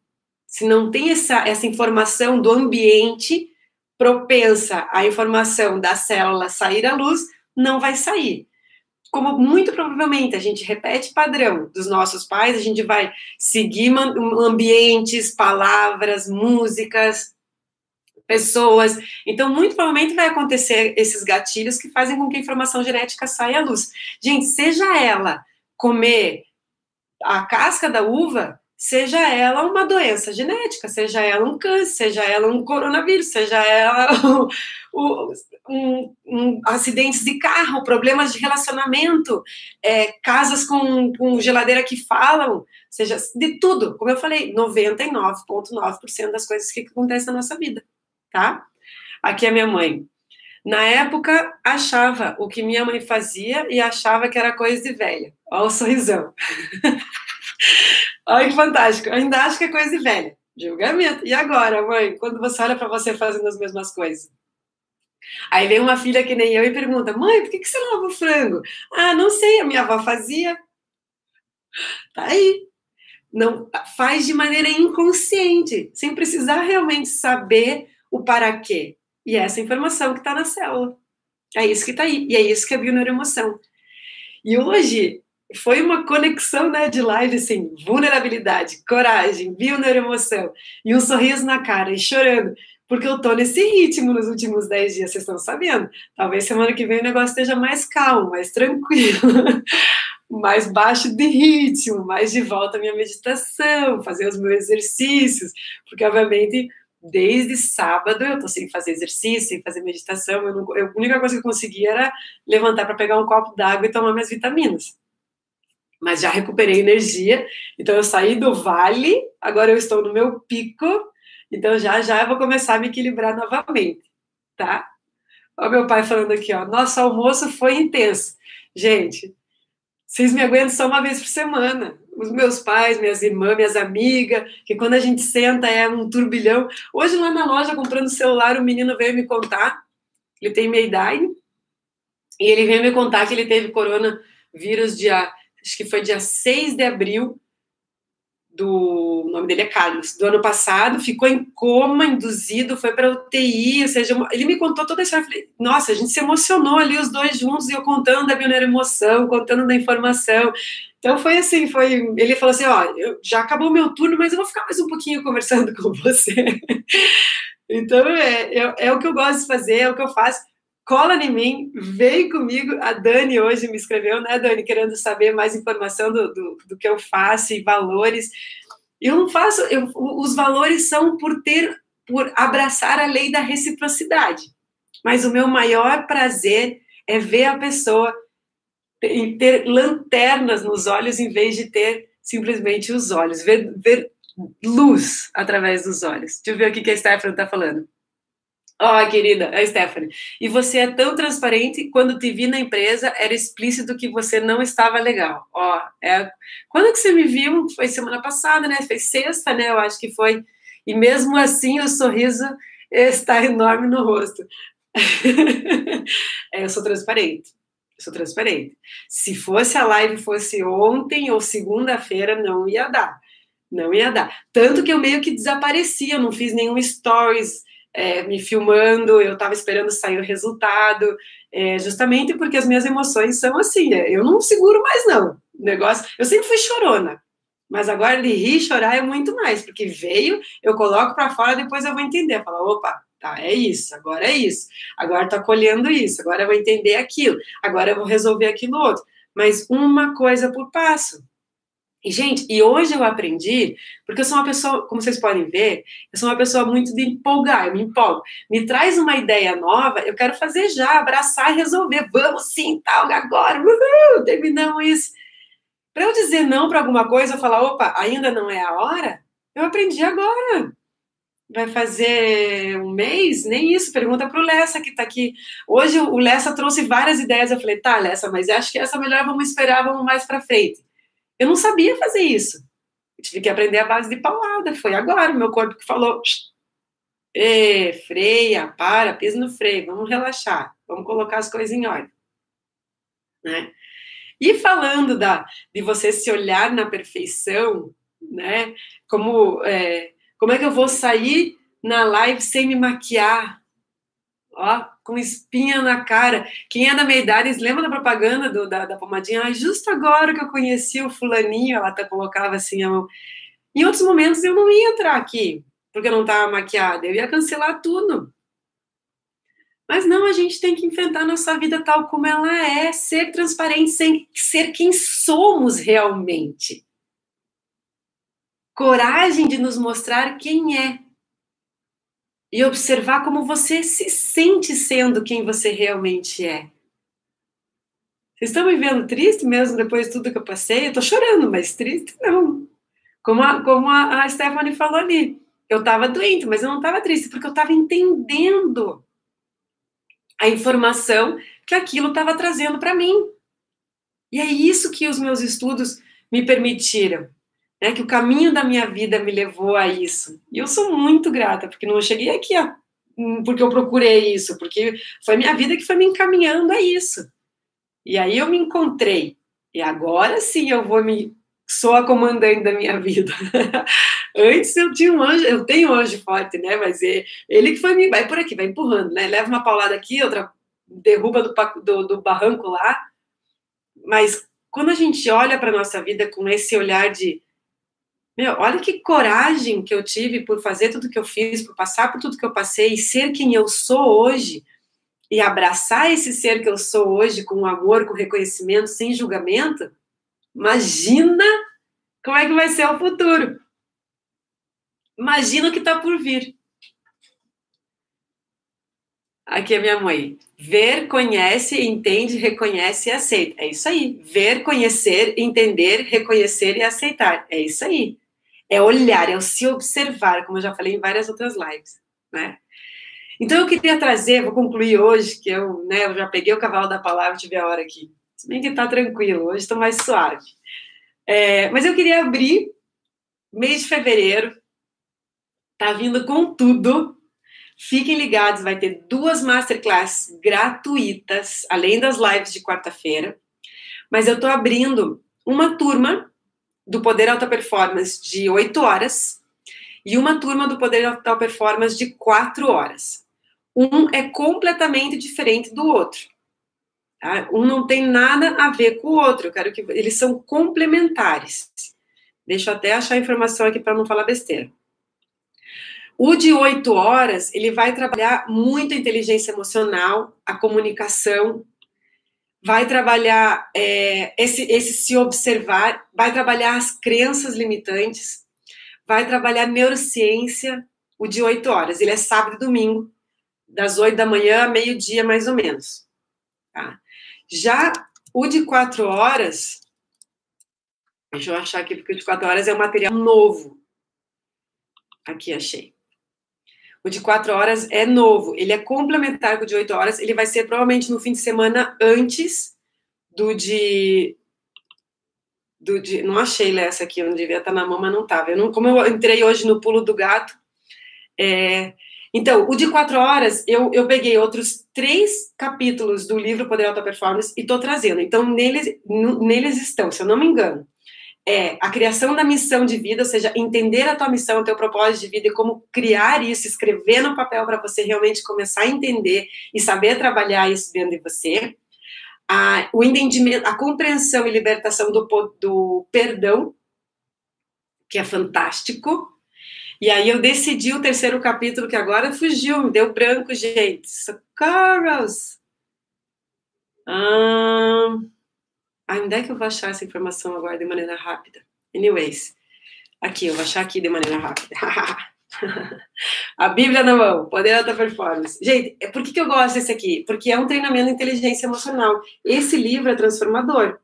se não tem essa, essa informação do ambiente propensa à informação da célula sair à luz, não vai sair. Como muito provavelmente a gente repete padrão dos nossos pais, a gente vai seguir ambientes, palavras, músicas, pessoas. Então, muito provavelmente vai acontecer esses gatilhos que fazem com que a informação genética saia à luz. Gente, seja ela comer a casca da uva, seja ela uma doença genética, seja ela um câncer, seja ela um coronavírus, seja ela [LAUGHS] um, um, um acidentes de carro, problemas de relacionamento, é, casas com, com, geladeira que falam, seja de tudo. Como eu falei, 99,9% das coisas que acontecem na nossa vida, tá? Aqui é minha mãe. Na época, achava o que minha mãe fazia e achava que era coisa de velha. Olha o sorrisão. [LAUGHS] Olha que fantástico. ainda acho que é coisa velha. Julgamento. E agora, mãe? Quando você olha para você fazendo as mesmas coisas? Aí vem uma filha que nem eu e pergunta: Mãe, por que, que você lava o frango? Ah, não sei, a minha avó fazia. Tá aí. Não faz de maneira inconsciente, sem precisar realmente saber o para quê. E é essa informação que está na célula. É isso que está aí. E é isso que é bioneuroemoção. E hoje foi uma conexão né, de live, assim, vulnerabilidade, coragem, bioneuroemoção, e um sorriso na cara, e chorando, porque eu tô nesse ritmo nos últimos 10 dias, vocês estão sabendo. Talvez semana que vem o negócio esteja mais calmo, mais tranquilo, [LAUGHS] mais baixo de ritmo, mais de volta à minha meditação, fazer os meus exercícios, porque, obviamente, desde sábado eu tô sem fazer exercício, sem fazer meditação, eu não, eu, a única coisa que eu conseguia era levantar para pegar um copo d'água e tomar minhas vitaminas mas já recuperei energia. Então eu saí do vale, agora eu estou no meu pico, então já já eu vou começar a me equilibrar novamente, tá? Olha meu pai falando aqui, ó, nosso almoço foi intenso. Gente, vocês me aguentam só uma vez por semana. Os meus pais, minhas irmãs, minhas amigas, que quando a gente senta é um turbilhão. Hoje lá na loja comprando celular, o menino veio me contar, ele tem meia idade, e ele veio me contar que ele teve coronavírus dia acho que foi dia 6 de abril do o nome dele é Carlos, do ano passado, ficou em coma, induzido, foi para UTI, ou seja, ele me contou toda a história, eu falei, nossa, a gente se emocionou ali os dois juntos, e eu contando da minha emoção, contando da informação, então foi assim, foi, ele falou assim, ó, eu, já acabou o meu turno, mas eu vou ficar mais um pouquinho conversando [LAUGHS] com você, então é, é, é o que eu gosto de fazer, é o que eu faço, cola em mim, vem comigo. A Dani hoje me escreveu, né, Dani, querendo saber mais informação do, do, do que eu faço e valores. Eu não faço, eu, os valores são por ter, por abraçar a lei da reciprocidade. Mas o meu maior prazer é ver a pessoa ter, ter lanternas nos olhos em vez de ter simplesmente os olhos, ver, ver luz através dos olhos. Deixa eu ver o que a Stephanie está falando. Ó, oh, querida, a Stephanie. E você é tão transparente, quando te vi na empresa, era explícito que você não estava legal. Ó, oh, é... quando que você me viu? Foi semana passada, né? Foi sexta, né? Eu acho que foi. E mesmo assim, o sorriso está enorme no rosto. [LAUGHS] é, eu sou transparente. Eu sou transparente. Se fosse a live fosse ontem ou segunda-feira, não ia dar. Não ia dar. Tanto que eu meio que desapareci, eu não fiz nenhum stories é, me filmando, eu estava esperando sair o resultado, é, justamente porque as minhas emoções são assim, é, eu não seguro mais não. Negócio, eu sempre fui chorona, mas agora de rir e chorar é muito mais, porque veio, eu coloco para fora, depois eu vou entender, falar, opa, tá, é isso, agora é isso, agora tá colhendo isso, agora eu vou entender aquilo, agora eu vou resolver aquilo outro, mas uma coisa por passo. E, gente, e hoje eu aprendi, porque eu sou uma pessoa, como vocês podem ver, eu sou uma pessoa muito de empolgar, eu me empolgo. Me traz uma ideia nova, eu quero fazer já, abraçar e resolver. Vamos sim, tal, agora, uhul, terminamos isso. Para eu dizer não para alguma coisa, eu falar, opa, ainda não é a hora, eu aprendi agora. Vai fazer um mês? Nem isso. Pergunta para o Lessa que está aqui. Hoje o Lessa trouxe várias ideias. Eu falei, tá, Lessa, mas acho que essa melhor vamos esperar, vamos mais para frente. Eu não sabia fazer isso. Eu tive que aprender a base de paulada. Foi agora o meu corpo que falou: e, freia, para, pisa no freio, vamos relaxar, vamos colocar as coisas em ordem. Né? E falando da, de você se olhar na perfeição, né? Como, é, como é que eu vou sair na live sem me maquiar? Ó, com espinha na cara. Quem é da minha idade, lembra da propaganda do, da, da pomadinha? Ah, justo agora que eu conheci o fulaninho, ela até colocava assim a mão. Em outros momentos eu não ia entrar aqui, porque eu não estava maquiada, eu ia cancelar tudo. Mas não, a gente tem que enfrentar nossa vida tal como ela é, ser transparente, sem ser quem somos realmente. Coragem de nos mostrar quem é, e observar como você se sente sendo quem você realmente é. Vocês estão me vendo triste mesmo depois de tudo que eu passei? Eu tô chorando, mas triste não. Como a, como a, a Stephanie falou ali. Eu estava doente, mas eu não estava triste, porque eu estava entendendo a informação que aquilo estava trazendo para mim. E é isso que os meus estudos me permitiram né, que o caminho da minha vida me levou a isso. E eu sou muito grata, porque não cheguei aqui ó, hum, porque eu procurei isso, porque foi minha vida que foi me encaminhando a isso. E aí eu me encontrei. E agora sim eu vou me sou a comandante da minha vida. [LAUGHS] Antes eu tinha um anjo, eu tenho um anjo forte, né? Mas ele que foi me vai por aqui, vai empurrando, né? Leva uma paulada aqui, outra derruba do, do, do barranco lá. Mas quando a gente olha para nossa vida com esse olhar de meu, olha que coragem que eu tive por fazer tudo que eu fiz, por passar por tudo que eu passei e ser quem eu sou hoje e abraçar esse ser que eu sou hoje com amor, com reconhecimento, sem julgamento. Imagina como é que vai ser o futuro. Imagina o que está por vir. Aqui é minha mãe. Ver, conhece, entende, reconhece e aceita. É isso aí. Ver, conhecer, entender, reconhecer e aceitar. É isso aí é olhar, é o se observar, como eu já falei em várias outras lives, né? Então eu queria trazer, vou concluir hoje, que eu, né, eu já peguei o cavalo da palavra, tive a hora aqui. Se bem que tá tranquilo, hoje estou mais suave. É, mas eu queria abrir mês de fevereiro, tá vindo com tudo. Fiquem ligados, vai ter duas masterclasses gratuitas, além das lives de quarta-feira. Mas eu estou abrindo uma turma do Poder Alta Performance de 8 horas e uma turma do Poder Alta Performance de 4 horas. Um é completamente diferente do outro. Tá? Um não tem nada a ver com o outro. Eu quero que eles são complementares. Deixa eu até achar a informação aqui para não falar besteira. O de oito horas, ele vai trabalhar muito a inteligência emocional, a comunicação, vai trabalhar é, esse, esse se observar, vai trabalhar as crenças limitantes, vai trabalhar neurociência, o de oito horas. Ele é sábado e domingo, das oito da manhã a meio-dia, mais ou menos. Tá? Já o de quatro horas, deixa eu achar aqui, porque o de quatro horas é um material novo. Aqui, achei. O de quatro horas é novo, ele é complementar com o de oito horas, ele vai ser provavelmente no fim de semana antes do de. Do de não achei essa aqui, onde devia estar na mão, mas não estava. Eu não, como eu entrei hoje no pulo do gato. É, então, o de quatro horas, eu, eu peguei outros três capítulos do livro Poder Alta Performance e estou trazendo. Então, neles, neles estão, se eu não me engano, é a criação da missão de vida, ou seja, entender a tua missão, o teu propósito de vida e como criar isso, escrever no papel para você realmente começar a entender e saber trabalhar isso dentro de você. A, o entendimento, a compreensão e libertação do, do perdão, que é fantástico. E aí eu decidi o terceiro capítulo, que agora fugiu, me deu branco, gente. Socorros! Hum... Onde é que eu vou achar essa informação agora de maneira rápida? Anyways, aqui, eu vou achar aqui de maneira rápida. [LAUGHS] a Bíblia na mão, poder alta performance. Gente, por que, que eu gosto desse aqui? Porque é um treinamento de inteligência emocional. Esse livro é transformador.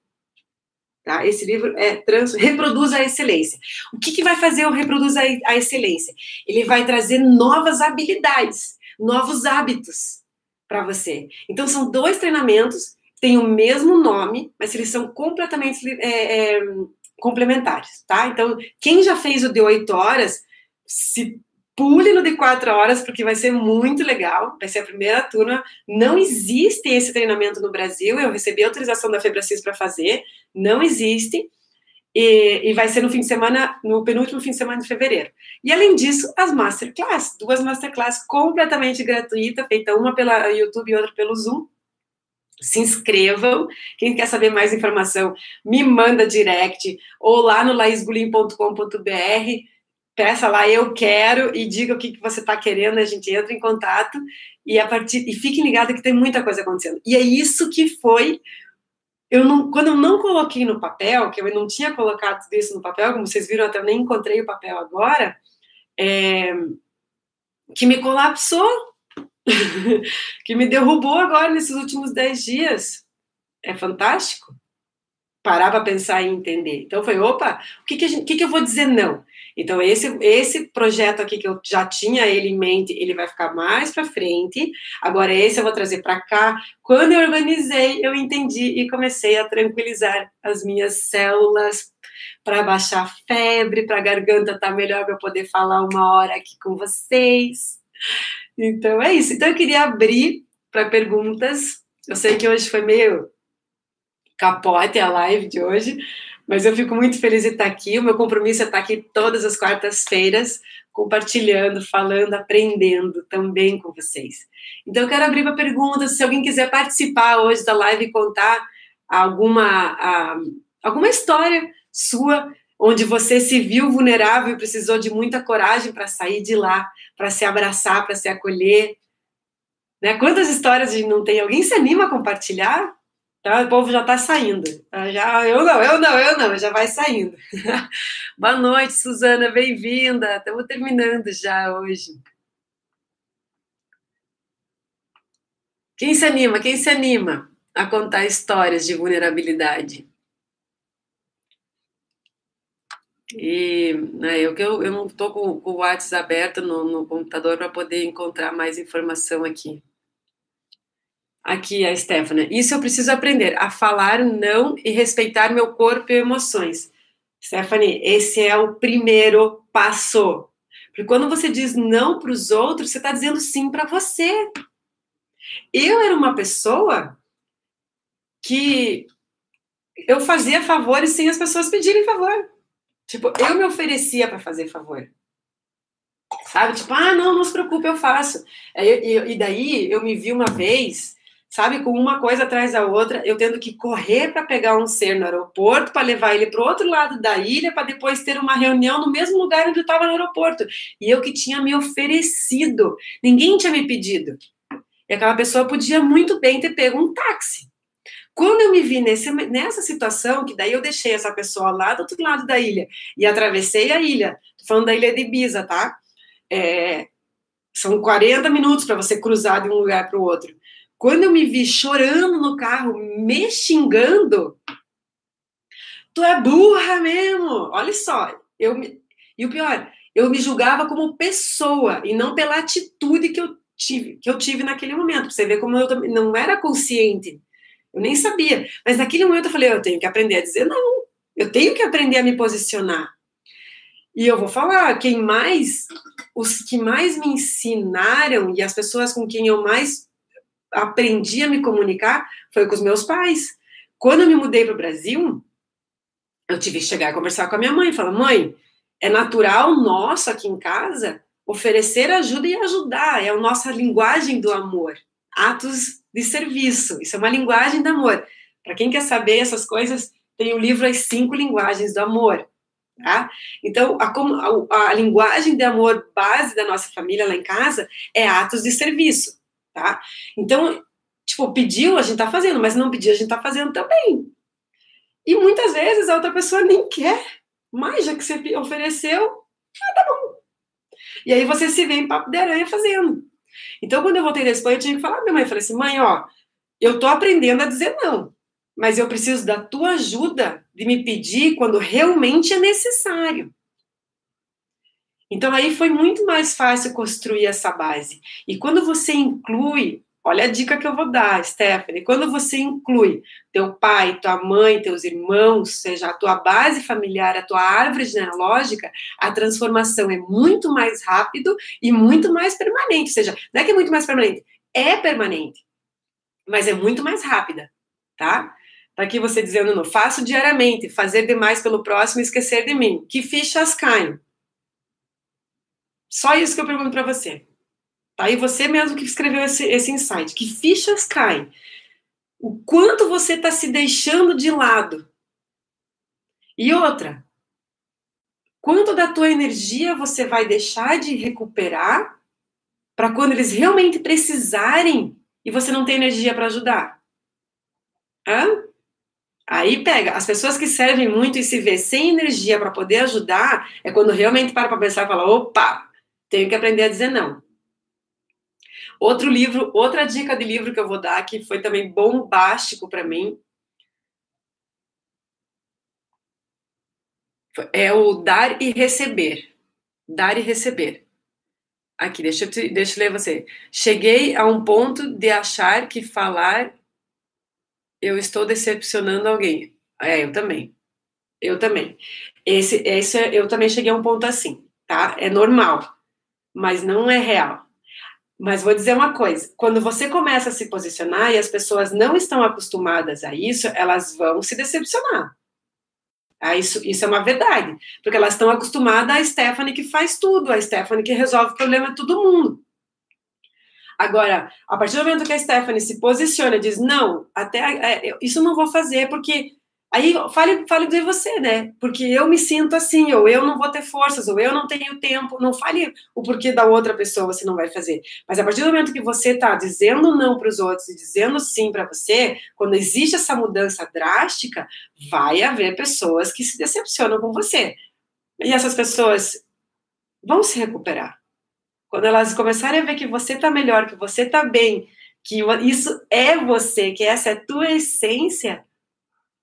Tá? Esse livro é trans, reproduz a excelência. O que, que vai fazer o reproduz a, a excelência? Ele vai trazer novas habilidades, novos hábitos para você. Então, são dois treinamentos têm o mesmo nome, mas eles são completamente é, é, complementares, tá? Então, quem já fez o de 8 horas, se pule no de 4 horas, porque vai ser muito legal, vai ser a primeira turma. Não existe esse treinamento no Brasil, eu recebi autorização da Febracis para fazer, não existe. E, e, vai ser no fim de semana, no penúltimo fim de semana de fevereiro. E além disso, as masterclass, duas masterclass completamente gratuitas, feita uma pela YouTube e outra pelo Zoom, se inscrevam. Quem quer saber mais informação, me manda direct ou lá no laisgulim.com.br. Peça lá, eu quero, e diga o que, que você está querendo, a gente entra em contato e a partir e fiquem ligados que tem muita coisa acontecendo. E é isso que foi. Eu não, quando eu não coloquei no papel, que eu não tinha colocado tudo isso no papel, como vocês viram, até nem encontrei o papel agora, é, que me colapsou [LAUGHS] que me derrubou agora nesses últimos dez dias. É fantástico. Parar para pensar e entender. Então foi, opa, o que, que, gente, que, que eu vou dizer não? Então, esse, esse projeto aqui que eu já tinha ele em mente, ele vai ficar mais para frente. Agora, esse eu vou trazer para cá. Quando eu organizei, eu entendi e comecei a tranquilizar as minhas células para baixar a febre, para a garganta estar tá melhor para poder falar uma hora aqui com vocês. Então é isso. Então eu queria abrir para perguntas. Eu sei que hoje foi meio capote a live de hoje, mas eu fico muito feliz de estar aqui. O meu compromisso é estar aqui todas as quartas-feiras, compartilhando, falando, aprendendo também com vocês. Então eu quero abrir para perguntas. Se alguém quiser participar hoje da live e contar alguma, alguma história sua onde você se viu vulnerável e precisou de muita coragem para sair de lá, para se abraçar, para se acolher. Né? Quantas histórias gente não tem? Alguém se anima a compartilhar? Tá? O povo já está saindo. Tá? Já, eu não, eu não, eu não, já vai saindo. [LAUGHS] Boa noite, Suzana, bem-vinda. Estamos terminando já hoje. Quem se anima? Quem se anima a contar histórias de vulnerabilidade? E né, eu, eu, eu não estou com, com, o WhatsApp aberto no, no computador para poder encontrar mais informação aqui. Aqui a Stephanie. Isso eu preciso aprender, a falar não e respeitar meu corpo e emoções. Stephanie, esse é o primeiro passo. Porque quando você diz não para os outros, você está dizendo sim para você. Eu era uma pessoa que eu fazia favores sem as pessoas pedirem favor. Tipo, eu me oferecia para fazer favor. Sabe? Tipo, ah, não, não se preocupe, eu faço. E, daí eu me vi uma vez sabe, com uma coisa atrás da outra, eu tendo que correr para pegar um ser no aeroporto, para levar ele para o outro lado da ilha, para depois ter uma reunião no mesmo lugar onde eu estava no aeroporto. E eu que tinha me oferecido, ninguém tinha me pedido. E aquela pessoa podia muito bem ter pego um táxi. Quando eu me vi nesse, nessa situação, que daí eu deixei essa pessoa lá do outro lado da ilha e atravessei a ilha, tô falando da ilha de Ibiza, tá? É, são 40 minutos para você cruzar de um lugar para o outro. Quando eu me vi chorando no carro, me xingando, tu é burra mesmo. Olha só, eu me... e o pior, eu me julgava como pessoa e não pela atitude que eu tive, que eu tive naquele momento. Você vê como eu não era consciente. Eu nem sabia. Mas naquele momento eu falei, eu tenho que aprender a dizer não. Eu tenho que aprender a me posicionar. E eu vou falar, quem mais, os que mais me ensinaram e as pessoas com quem eu mais aprendi a me comunicar foi com os meus pais. Quando eu me mudei para o Brasil, eu tive que chegar e conversar com a minha mãe falar: mãe, é natural nosso aqui em casa oferecer ajuda e ajudar, é a nossa linguagem do amor. Atos de serviço, isso é uma linguagem do amor. Para quem quer saber essas coisas, tem o livro As Cinco Linguagens do Amor. Tá? Então, a, a, a linguagem de amor base da nossa família lá em casa é atos de serviço tá? Então, tipo, pediu, a gente tá fazendo, mas não pediu, a gente tá fazendo também. E muitas vezes a outra pessoa nem quer, mas já que você ofereceu, ah, tá bom. E aí você se vê em papo de aranha fazendo. Então, quando eu voltei da Espanha, eu tinha que falar pra minha mãe, falei assim, mãe, ó, eu tô aprendendo a dizer não, mas eu preciso da tua ajuda de me pedir quando realmente é necessário. Então aí foi muito mais fácil construir essa base. E quando você inclui, olha a dica que eu vou dar, Stephanie, quando você inclui teu pai, tua mãe, teus irmãos, seja a tua base familiar, a tua árvore genealógica, a transformação é muito mais rápido e muito mais permanente. Ou seja, não é que é muito mais permanente, é permanente, mas é muito mais rápida, tá? Tá aqui você dizendo, não, faço diariamente, fazer demais pelo próximo e esquecer de mim. Que fichas caem? Só isso que eu pergunto para você. E você mesmo que escreveu esse, esse insight. Que fichas caem? O quanto você está se deixando de lado? E outra, quanto da tua energia você vai deixar de recuperar para quando eles realmente precisarem e você não tem energia para ajudar? Hã? Aí pega, as pessoas que servem muito e se vê sem energia para poder ajudar, é quando realmente para para pensar e fala, opa, tenho que aprender a dizer não. Outro livro, outra dica de livro que eu vou dar, que foi também bombástico para mim, é o Dar e Receber. Dar e Receber. Aqui, deixa eu, te, deixa eu ler você. Cheguei a um ponto de achar que falar eu estou decepcionando alguém. É, eu também. Eu também. Esse, esse, eu também cheguei a um ponto assim, tá? É normal mas não é real. Mas vou dizer uma coisa: quando você começa a se posicionar e as pessoas não estão acostumadas a isso, elas vão se decepcionar. Ah, isso, isso é uma verdade, porque elas estão acostumadas a Stephanie que faz tudo, a Stephanie que resolve o problema de todo mundo. Agora, a partir do momento que a Stephanie se posiciona e diz: não, até é, isso não vou fazer porque Aí fale, fale de você, né? Porque eu me sinto assim, ou eu não vou ter forças, ou eu não tenho tempo. Não fale o porquê da outra pessoa você não vai fazer. Mas a partir do momento que você está dizendo não para os outros e dizendo sim para você, quando existe essa mudança drástica, vai haver pessoas que se decepcionam com você. E essas pessoas vão se recuperar. Quando elas começarem a ver que você está melhor, que você está bem, que isso é você, que essa é a tua essência,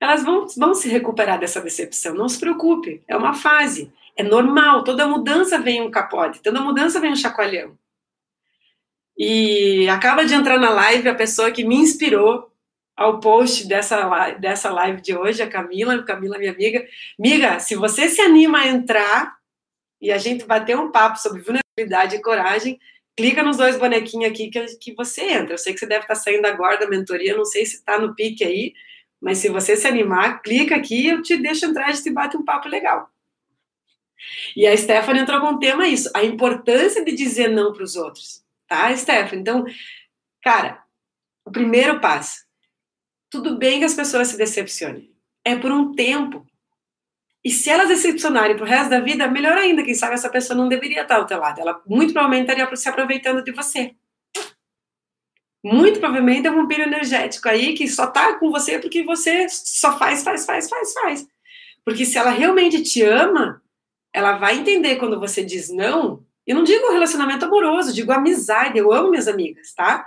elas vão, vão se recuperar dessa decepção. Não se preocupe, é uma fase. É normal, toda mudança vem um capote, toda mudança vem um chacoalhão. E acaba de entrar na live a pessoa que me inspirou ao post dessa, dessa live de hoje, a Camila, Camila, minha amiga. Miga, se você se anima a entrar e a gente bater um papo sobre vulnerabilidade e coragem, clica nos dois bonequinhos aqui que, que você entra. Eu sei que você deve estar saindo agora da mentoria, não sei se está no pique aí, mas se você se animar, clica aqui eu te deixo entrar, a gente bate um papo legal. E a Stephanie entrou com o tema isso, a importância de dizer não para os outros, tá, Stephanie? Então, cara, O primeiro passo. Tudo bem que as pessoas se decepcionem. É por um tempo. E se elas decepcionarem pro resto da vida, melhor ainda, quem sabe essa pessoa não deveria estar ao teu lado. Ela muito provavelmente estaria se aproveitando de você. Muito provavelmente é um vampiro energético aí que só tá com você porque você só faz, faz, faz, faz, faz. Porque se ela realmente te ama, ela vai entender quando você diz não. Eu não digo relacionamento amoroso, digo amizade. Eu amo minhas amigas, tá?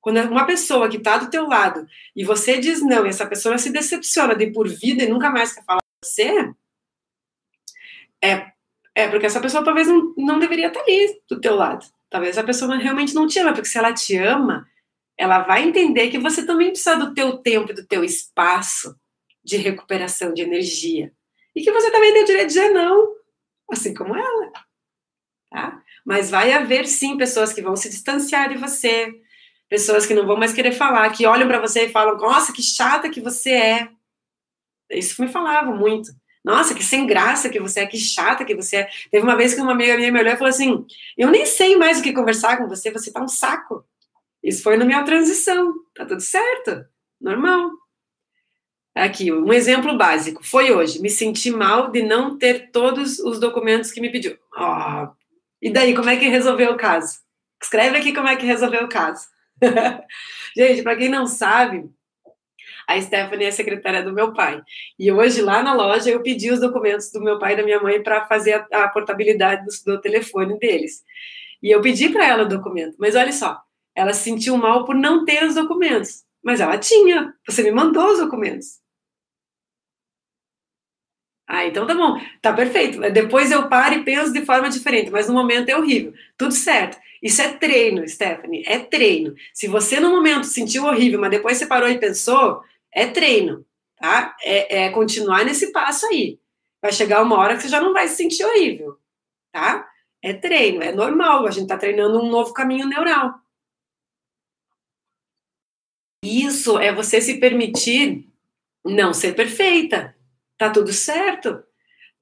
Quando é uma pessoa que tá do teu lado e você diz não e essa pessoa se decepciona de por vida e nunca mais quer falar com você, é, é porque essa pessoa talvez não, não deveria estar tá ali do teu lado. Talvez a pessoa realmente não te ama, porque se ela te ama, ela vai entender que você também precisa do teu tempo do teu espaço de recuperação de energia. E que você também tem o direito de dizer não, assim como ela. Tá? Mas vai haver sim pessoas que vão se distanciar de você, pessoas que não vão mais querer falar, que olham para você e falam: "Nossa, que chata que você é". Isso me falavam muito. Nossa, que sem graça que você é, que chata que você é. Teve uma vez que uma amiga minha me olhou e falou assim: Eu nem sei mais o que conversar com você, você tá um saco. Isso foi na minha transição. Tá tudo certo, normal. Aqui, um exemplo básico. Foi hoje. Me senti mal de não ter todos os documentos que me pediu. Oh, e daí, como é que resolveu o caso? Escreve aqui como é que resolveu o caso. [LAUGHS] Gente, para quem não sabe, a Stephanie é secretária do meu pai. E hoje, lá na loja, eu pedi os documentos do meu pai e da minha mãe para fazer a, a portabilidade do, do telefone deles. E eu pedi para ela o documento. Mas olha só, ela se sentiu mal por não ter os documentos. Mas ela tinha. Você me mandou os documentos. Ah, então tá bom, tá perfeito. Depois eu paro e penso de forma diferente, mas no momento é horrível. Tudo certo. Isso é treino, Stephanie, é treino. Se você no momento sentiu horrível, mas depois você parou e pensou, é treino, tá? É, é continuar nesse passo aí. Vai chegar uma hora que você já não vai se sentir horrível, tá? É treino, é normal. A gente tá treinando um novo caminho neural. Isso é você se permitir não ser perfeita. Tá tudo certo.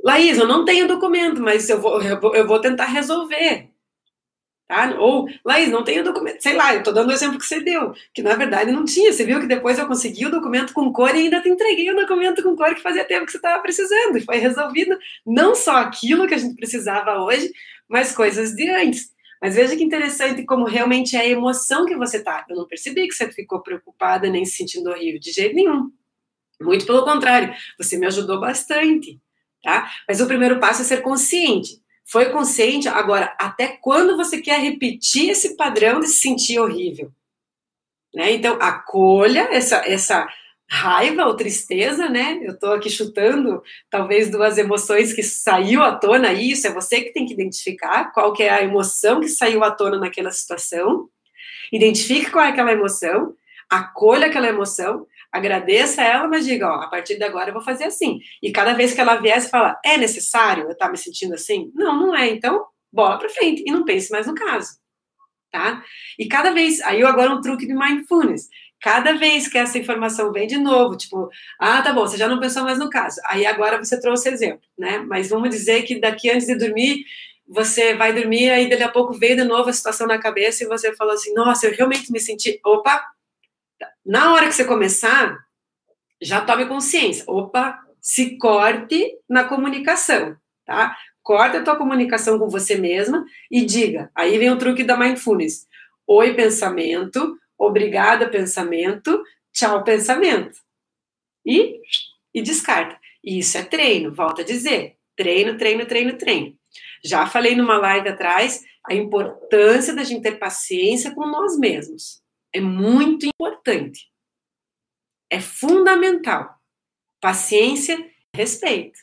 Laís, eu não tenho documento, mas eu vou, eu vou, eu vou tentar resolver. Tá? Ou, Laís, não tenho documento. Sei lá, eu tô dando o exemplo que você deu, que na verdade não tinha. Você viu que depois eu consegui o documento com cor e ainda te entreguei o documento com cor que fazia tempo que você estava precisando. E foi resolvido não só aquilo que a gente precisava hoje, mas coisas de antes. Mas veja que interessante como realmente é a emoção que você tá. Eu não percebi que você ficou preocupada nem se sentindo horrível, de jeito nenhum. Muito pelo contrário, você me ajudou bastante, tá? Mas o primeiro passo é ser consciente. Foi consciente, agora, até quando você quer repetir esse padrão de se sentir horrível? Né? Então, acolha essa, essa raiva ou tristeza, né? Eu estou aqui chutando talvez duas emoções que saiu à tona, isso é você que tem que identificar qual que é a emoção que saiu à tona naquela situação. Identifique qual é aquela emoção, acolha aquela emoção, agradeça ela, mas diga, ó, a partir de agora eu vou fazer assim. E cada vez que ela vier, você fala, é necessário eu estar me sentindo assim? Não, não é. Então, bola para frente e não pense mais no caso, tá? E cada vez, aí agora um truque de mindfulness. Cada vez que essa informação vem de novo, tipo, ah, tá bom, você já não pensou mais no caso. Aí agora você trouxe exemplo, né? Mas vamos dizer que daqui antes de dormir, você vai dormir, aí daqui a pouco veio de novo a situação na cabeça e você falou assim, nossa, eu realmente me senti, opa, na hora que você começar, já tome consciência. Opa, se corte na comunicação, tá? Corta a tua comunicação com você mesma e diga. Aí vem o truque da mindfulness. Oi, pensamento. Obrigada, pensamento. Tchau, pensamento. E, e descarta. Isso é treino, volta a dizer. Treino, treino, treino, treino. Já falei numa live atrás a importância da gente ter paciência com nós mesmos. É muito importante. É fundamental. Paciência, respeito.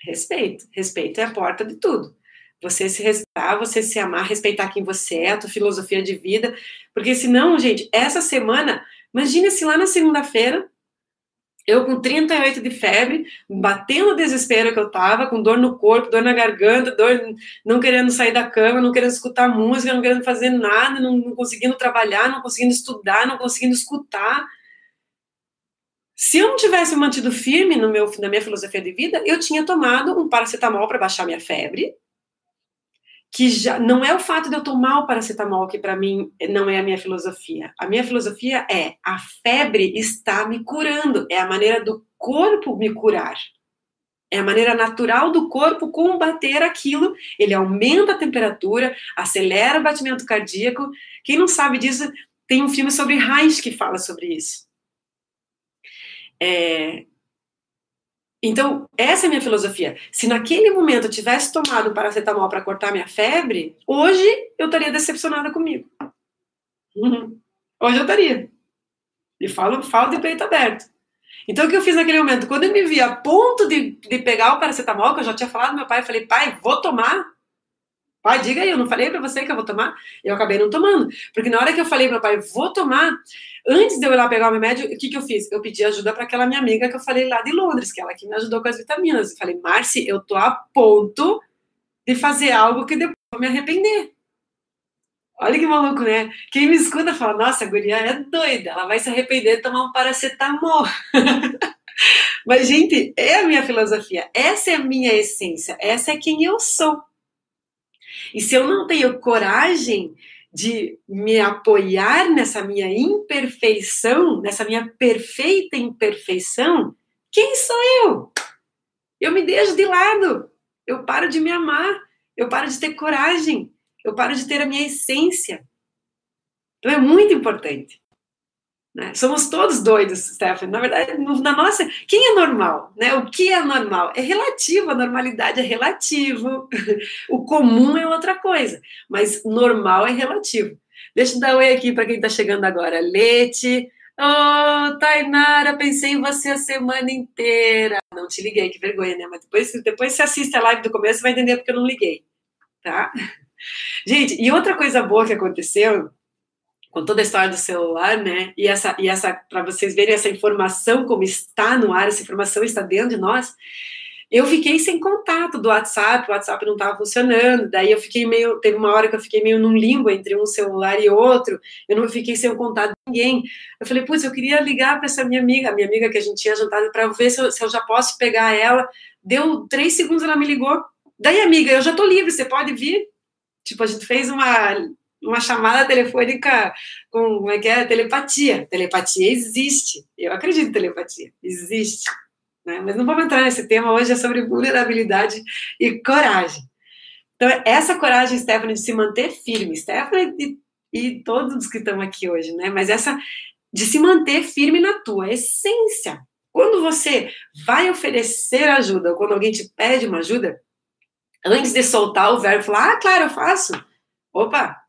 Respeito. Respeito é a porta de tudo. Você se respeitar, você se amar, respeitar quem você é, a tua filosofia de vida. Porque senão, gente, essa semana, imagine se lá na segunda-feira eu com 38 de febre, batendo o desespero que eu tava, com dor no corpo, dor na garganta, dor não querendo sair da cama, não querendo escutar música, não querendo fazer nada, não, não conseguindo trabalhar, não conseguindo estudar, não conseguindo escutar. Se eu não tivesse mantido firme no meu, na minha filosofia de vida, eu tinha tomado um paracetamol para baixar minha febre, que já não é o fato de eu tomar o paracetamol que para mim não é a minha filosofia. A minha filosofia é a febre está me curando, é a maneira do corpo me curar. É a maneira natural do corpo combater aquilo. Ele aumenta a temperatura, acelera o batimento cardíaco. Quem não sabe disso, tem um filme sobre Reich que fala sobre isso. É, então, essa é a minha filosofia. Se naquele momento eu tivesse tomado paracetamol para cortar minha febre, hoje eu estaria decepcionada comigo. Uhum. Hoje eu estaria. E falo, falo de peito aberto. Então, o que eu fiz naquele momento? Quando eu me vi a ponto de, de pegar o paracetamol, que eu já tinha falado meu pai, eu falei, pai, vou tomar? Pai, diga aí, eu não falei para você que eu vou tomar? Eu acabei não tomando. Porque na hora que eu falei meu pai, vou tomar, Antes de eu ir lá pegar o remédio, o que, que eu fiz? Eu pedi ajuda para aquela minha amiga que eu falei lá de Londres, que ela que me ajudou com as vitaminas. Eu falei, Marci, eu tô a ponto de fazer algo que depois eu vou me arrepender. Olha que maluco, né? Quem me escuta fala, nossa, a guria é doida, ela vai se arrepender de tomar um paracetamol. [LAUGHS] Mas, gente, é a minha filosofia, essa é a minha essência, essa é quem eu sou. E se eu não tenho coragem de me apoiar nessa minha imperfeição, nessa minha perfeita imperfeição, quem sou eu? Eu me deixo de lado, eu paro de me amar, eu paro de ter coragem, eu paro de ter a minha essência. Então é muito importante. Né? Somos todos doidos, Stephanie. Na verdade, na nossa, quem é normal? Né? O que é normal? É relativo, a normalidade é relativo. [LAUGHS] O comum é outra coisa, mas normal é relativo. Deixa eu dar oi aqui para quem está chegando agora. Lete. Oh, Tainara, pensei em você a semana inteira. Não te liguei, que vergonha, né? Mas depois, depois você assiste a live do começo, vai entender porque eu não liguei. Tá? [LAUGHS] Gente, e outra coisa boa que aconteceu com toda a história do celular, né? E essa, e essa para vocês verem essa informação como está no ar, essa informação está dentro de nós. Eu fiquei sem contato do WhatsApp, o WhatsApp não estava funcionando. Daí eu fiquei meio, teve uma hora que eu fiquei meio num limbo entre um celular e outro. Eu não fiquei sem contato de ninguém. Eu falei, putz, eu queria ligar para essa minha amiga, a minha amiga que a gente tinha jantado, para ver se eu, se eu já posso pegar ela. Deu três segundos, ela me ligou. Daí, amiga, eu já estou livre, você pode vir? Tipo, a gente fez uma uma chamada telefônica com, como é que é? Telepatia. Telepatia existe. Eu acredito em telepatia. Existe. Né? Mas não vamos entrar nesse tema hoje, é sobre vulnerabilidade e coragem. Então, essa coragem, Stephanie, de se manter firme, Stephanie e, e todos que estão aqui hoje, né? Mas essa de se manter firme na tua essência. Quando você vai oferecer ajuda, ou quando alguém te pede uma ajuda, antes de soltar o verbo, falar, ah, claro, eu faço. Opa,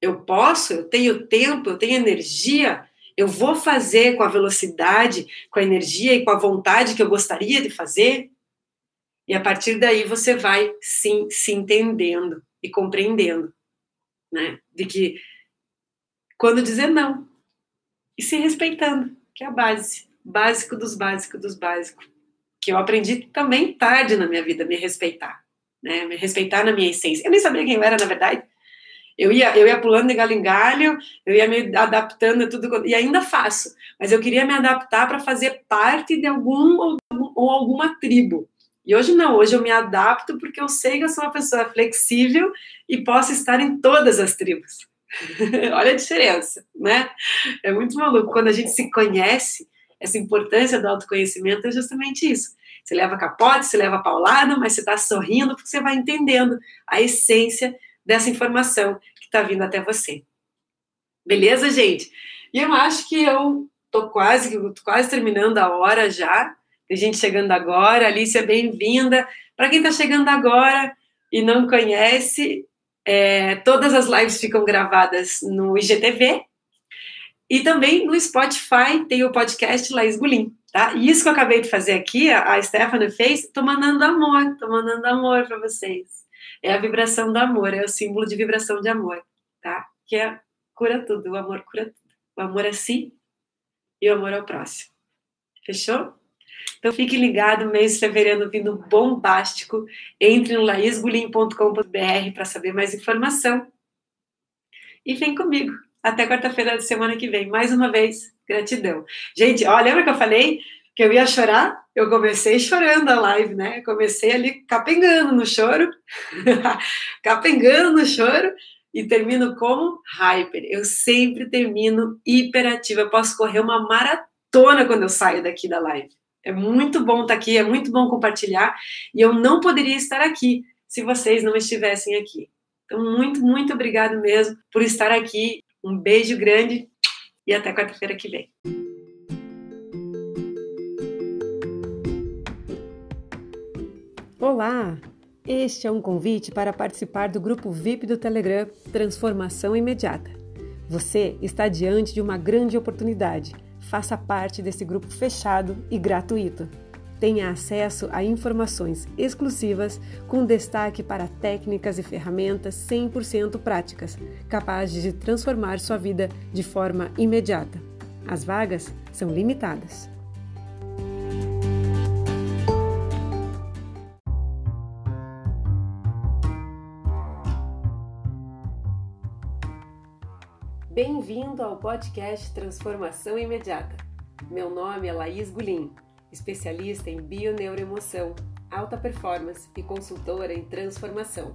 eu posso, eu tenho tempo, eu tenho energia, eu vou fazer com a velocidade, com a energia e com a vontade que eu gostaria de fazer. E a partir daí você vai sim se entendendo e compreendendo, né? De que quando dizer não e se respeitando, que é a base, básico dos básicos dos básicos, que eu aprendi também tarde na minha vida, me respeitar, né? Me respeitar na minha essência. Eu nem sabia quem eu era na verdade. Eu ia, eu ia pulando de galho em galho, eu ia me adaptando a tudo, e ainda faço, mas eu queria me adaptar para fazer parte de algum ou, ou alguma tribo. E hoje não, hoje eu me adapto porque eu sei que eu sou uma pessoa flexível e posso estar em todas as tribos. [LAUGHS] Olha a diferença, né? É muito maluco. Quando a gente se conhece, essa importância do autoconhecimento é justamente isso. Você leva capote, você leva paulada, mas você está sorrindo porque você vai entendendo a essência dessa informação que está vindo até você. Beleza, gente? E eu acho que eu tô quase, quase terminando a hora já. Tem gente chegando agora. Alicia, bem-vinda. Para quem está chegando agora e não conhece, é, todas as lives ficam gravadas no IGTV e também no Spotify tem o podcast Laís Gulim, tá? E isso que eu acabei de fazer aqui, a Stephanie fez, tô mandando amor, tô mandando amor para vocês é a vibração do amor, é o símbolo de vibração de amor, tá? Que é cura tudo, o amor cura tudo. O amor a si e o amor ao próximo. Fechou? Então fique ligado, mês de fevereiro vindo bombástico. Entre no laisgulim.com.br para saber mais informação. E vem comigo. Até quarta-feira da semana que vem. Mais uma vez, gratidão. Gente, ó, lembra que eu falei? Que eu ia chorar, eu comecei chorando a live, né? Comecei ali capengando no choro, [LAUGHS] capengando no choro, e termino como hyper. Eu sempre termino hiperativa. Eu posso correr uma maratona quando eu saio daqui da live. É muito bom estar aqui, é muito bom compartilhar, e eu não poderia estar aqui se vocês não estivessem aqui. Então, muito, muito obrigado mesmo por estar aqui. Um beijo grande e até quarta-feira que vem. Olá! Este é um convite para participar do grupo VIP do Telegram Transformação Imediata. Você está diante de uma grande oportunidade. Faça parte desse grupo fechado e gratuito. Tenha acesso a informações exclusivas com destaque para técnicas e ferramentas 100% práticas, capazes de transformar sua vida de forma imediata. As vagas são limitadas. Bem-vindo ao podcast Transformação Imediata. Meu nome é Laís Gulim especialista em bioneuroemoção, alta performance e consultora em transformação.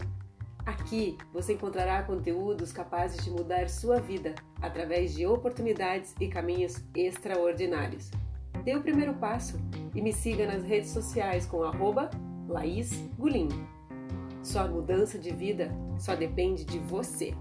Aqui você encontrará conteúdos capazes de mudar sua vida através de oportunidades e caminhos extraordinários. Dê o primeiro passo e me siga nas redes sociais com arroba Laís Gulim. Sua mudança de vida só depende de você.